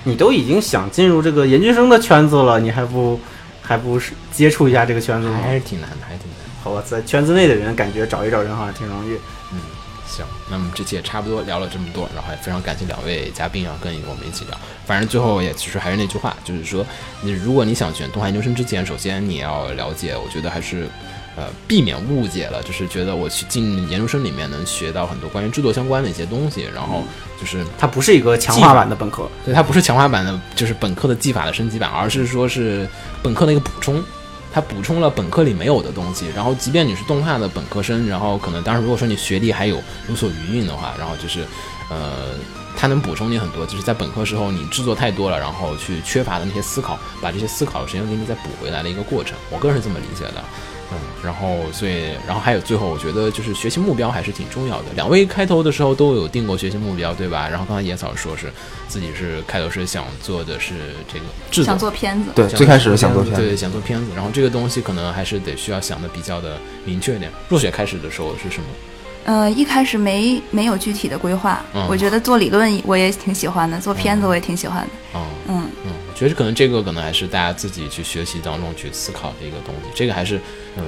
S2: 你都已经想进入这个研究生的圈子了，你还不还不是接触一下这个圈子吗？
S1: 还是挺难的，还是挺难。
S2: 好吧，在圈子内的人感觉找一找人好像挺容易。
S1: 嗯，行，那么这期也差不多聊了这么多，然后也非常感谢两位嘉宾啊，跟我们一起聊。反正最后也其实还是那句话，就是说，你如果你想选动画研究生之前，首先你要了解，我觉得还是。呃，避免误解了，就是觉得我去进研究生里面能学到很多关于制作相关的一些东西，然后就是
S2: 它不是一个强化版的本科，
S1: 对，它不是强化版的，就是本科的技法的升级版，而是说是本科的一个补充，它补充了本科里没有的东西。然后，即便你是动画的本科生，然后可能当时如果说你学历还有有所余韵的话，然后就是呃，它能补充你很多，就是在本科时候你制作太多了，然后去缺乏的那些思考，把这些思考的时间给你再补回来的一个过程。我个人是这么理解的。嗯，然后所以，然后还有最后，我觉得就是学习目标还是挺重要的。两位开头的时候都有定过学习目标，对吧？然后刚才野草说是自己是开头是想做的是这个制作
S4: 想，做片子，
S3: 对，
S1: 想
S3: 最开始想做片子对，
S1: 想做片子。然后这个东西可能还是得需要想的比较的明确一点。若雪开始的时候是什么？
S4: 呃，一开始没没有具体的规划，
S1: 嗯。
S4: 我觉得做理论我也挺喜欢的，做片子我也挺喜欢的，
S1: 嗯
S4: 嗯，
S1: 嗯，我觉得可能这个可能还是大家自己去学习当中去思考的一个东西。这个还是，嗯，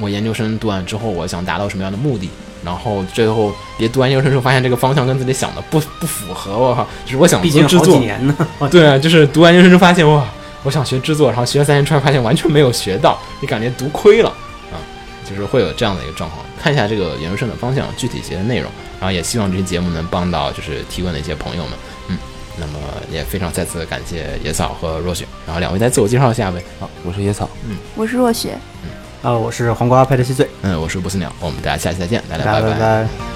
S1: 我研究生读完之后，我想达到什么样的目的，然后最后别读完研究生之后发现这个方向跟自己想的不不符合，我靠，就是我想
S2: 毕竟好几
S1: 做制作，
S2: 年呢。
S1: 对啊，就是读完研究生发现哇，我想学制作，然后学了三年出来发现完全没有学到，你感觉读亏了。啊，就是会有这样的一个状况。看一下这个研究生的方向，具体一些内容，然后也希望这期节目能帮到就是提问的一些朋友们，嗯，那么也非常再次感谢野草和若雪，然后两位再自我介绍一下呗。
S3: 好，我是野草，嗯
S4: 我是若雪，嗯
S2: 啊，我是黄瓜派的七岁，
S1: 嗯，我是不死鸟，我们大家下期再见，大家
S2: 大家
S1: 拜
S2: 拜拜。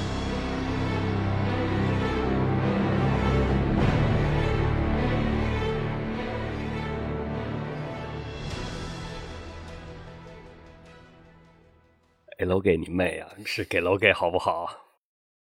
S5: 给楼给你妹啊！是给楼给好不好？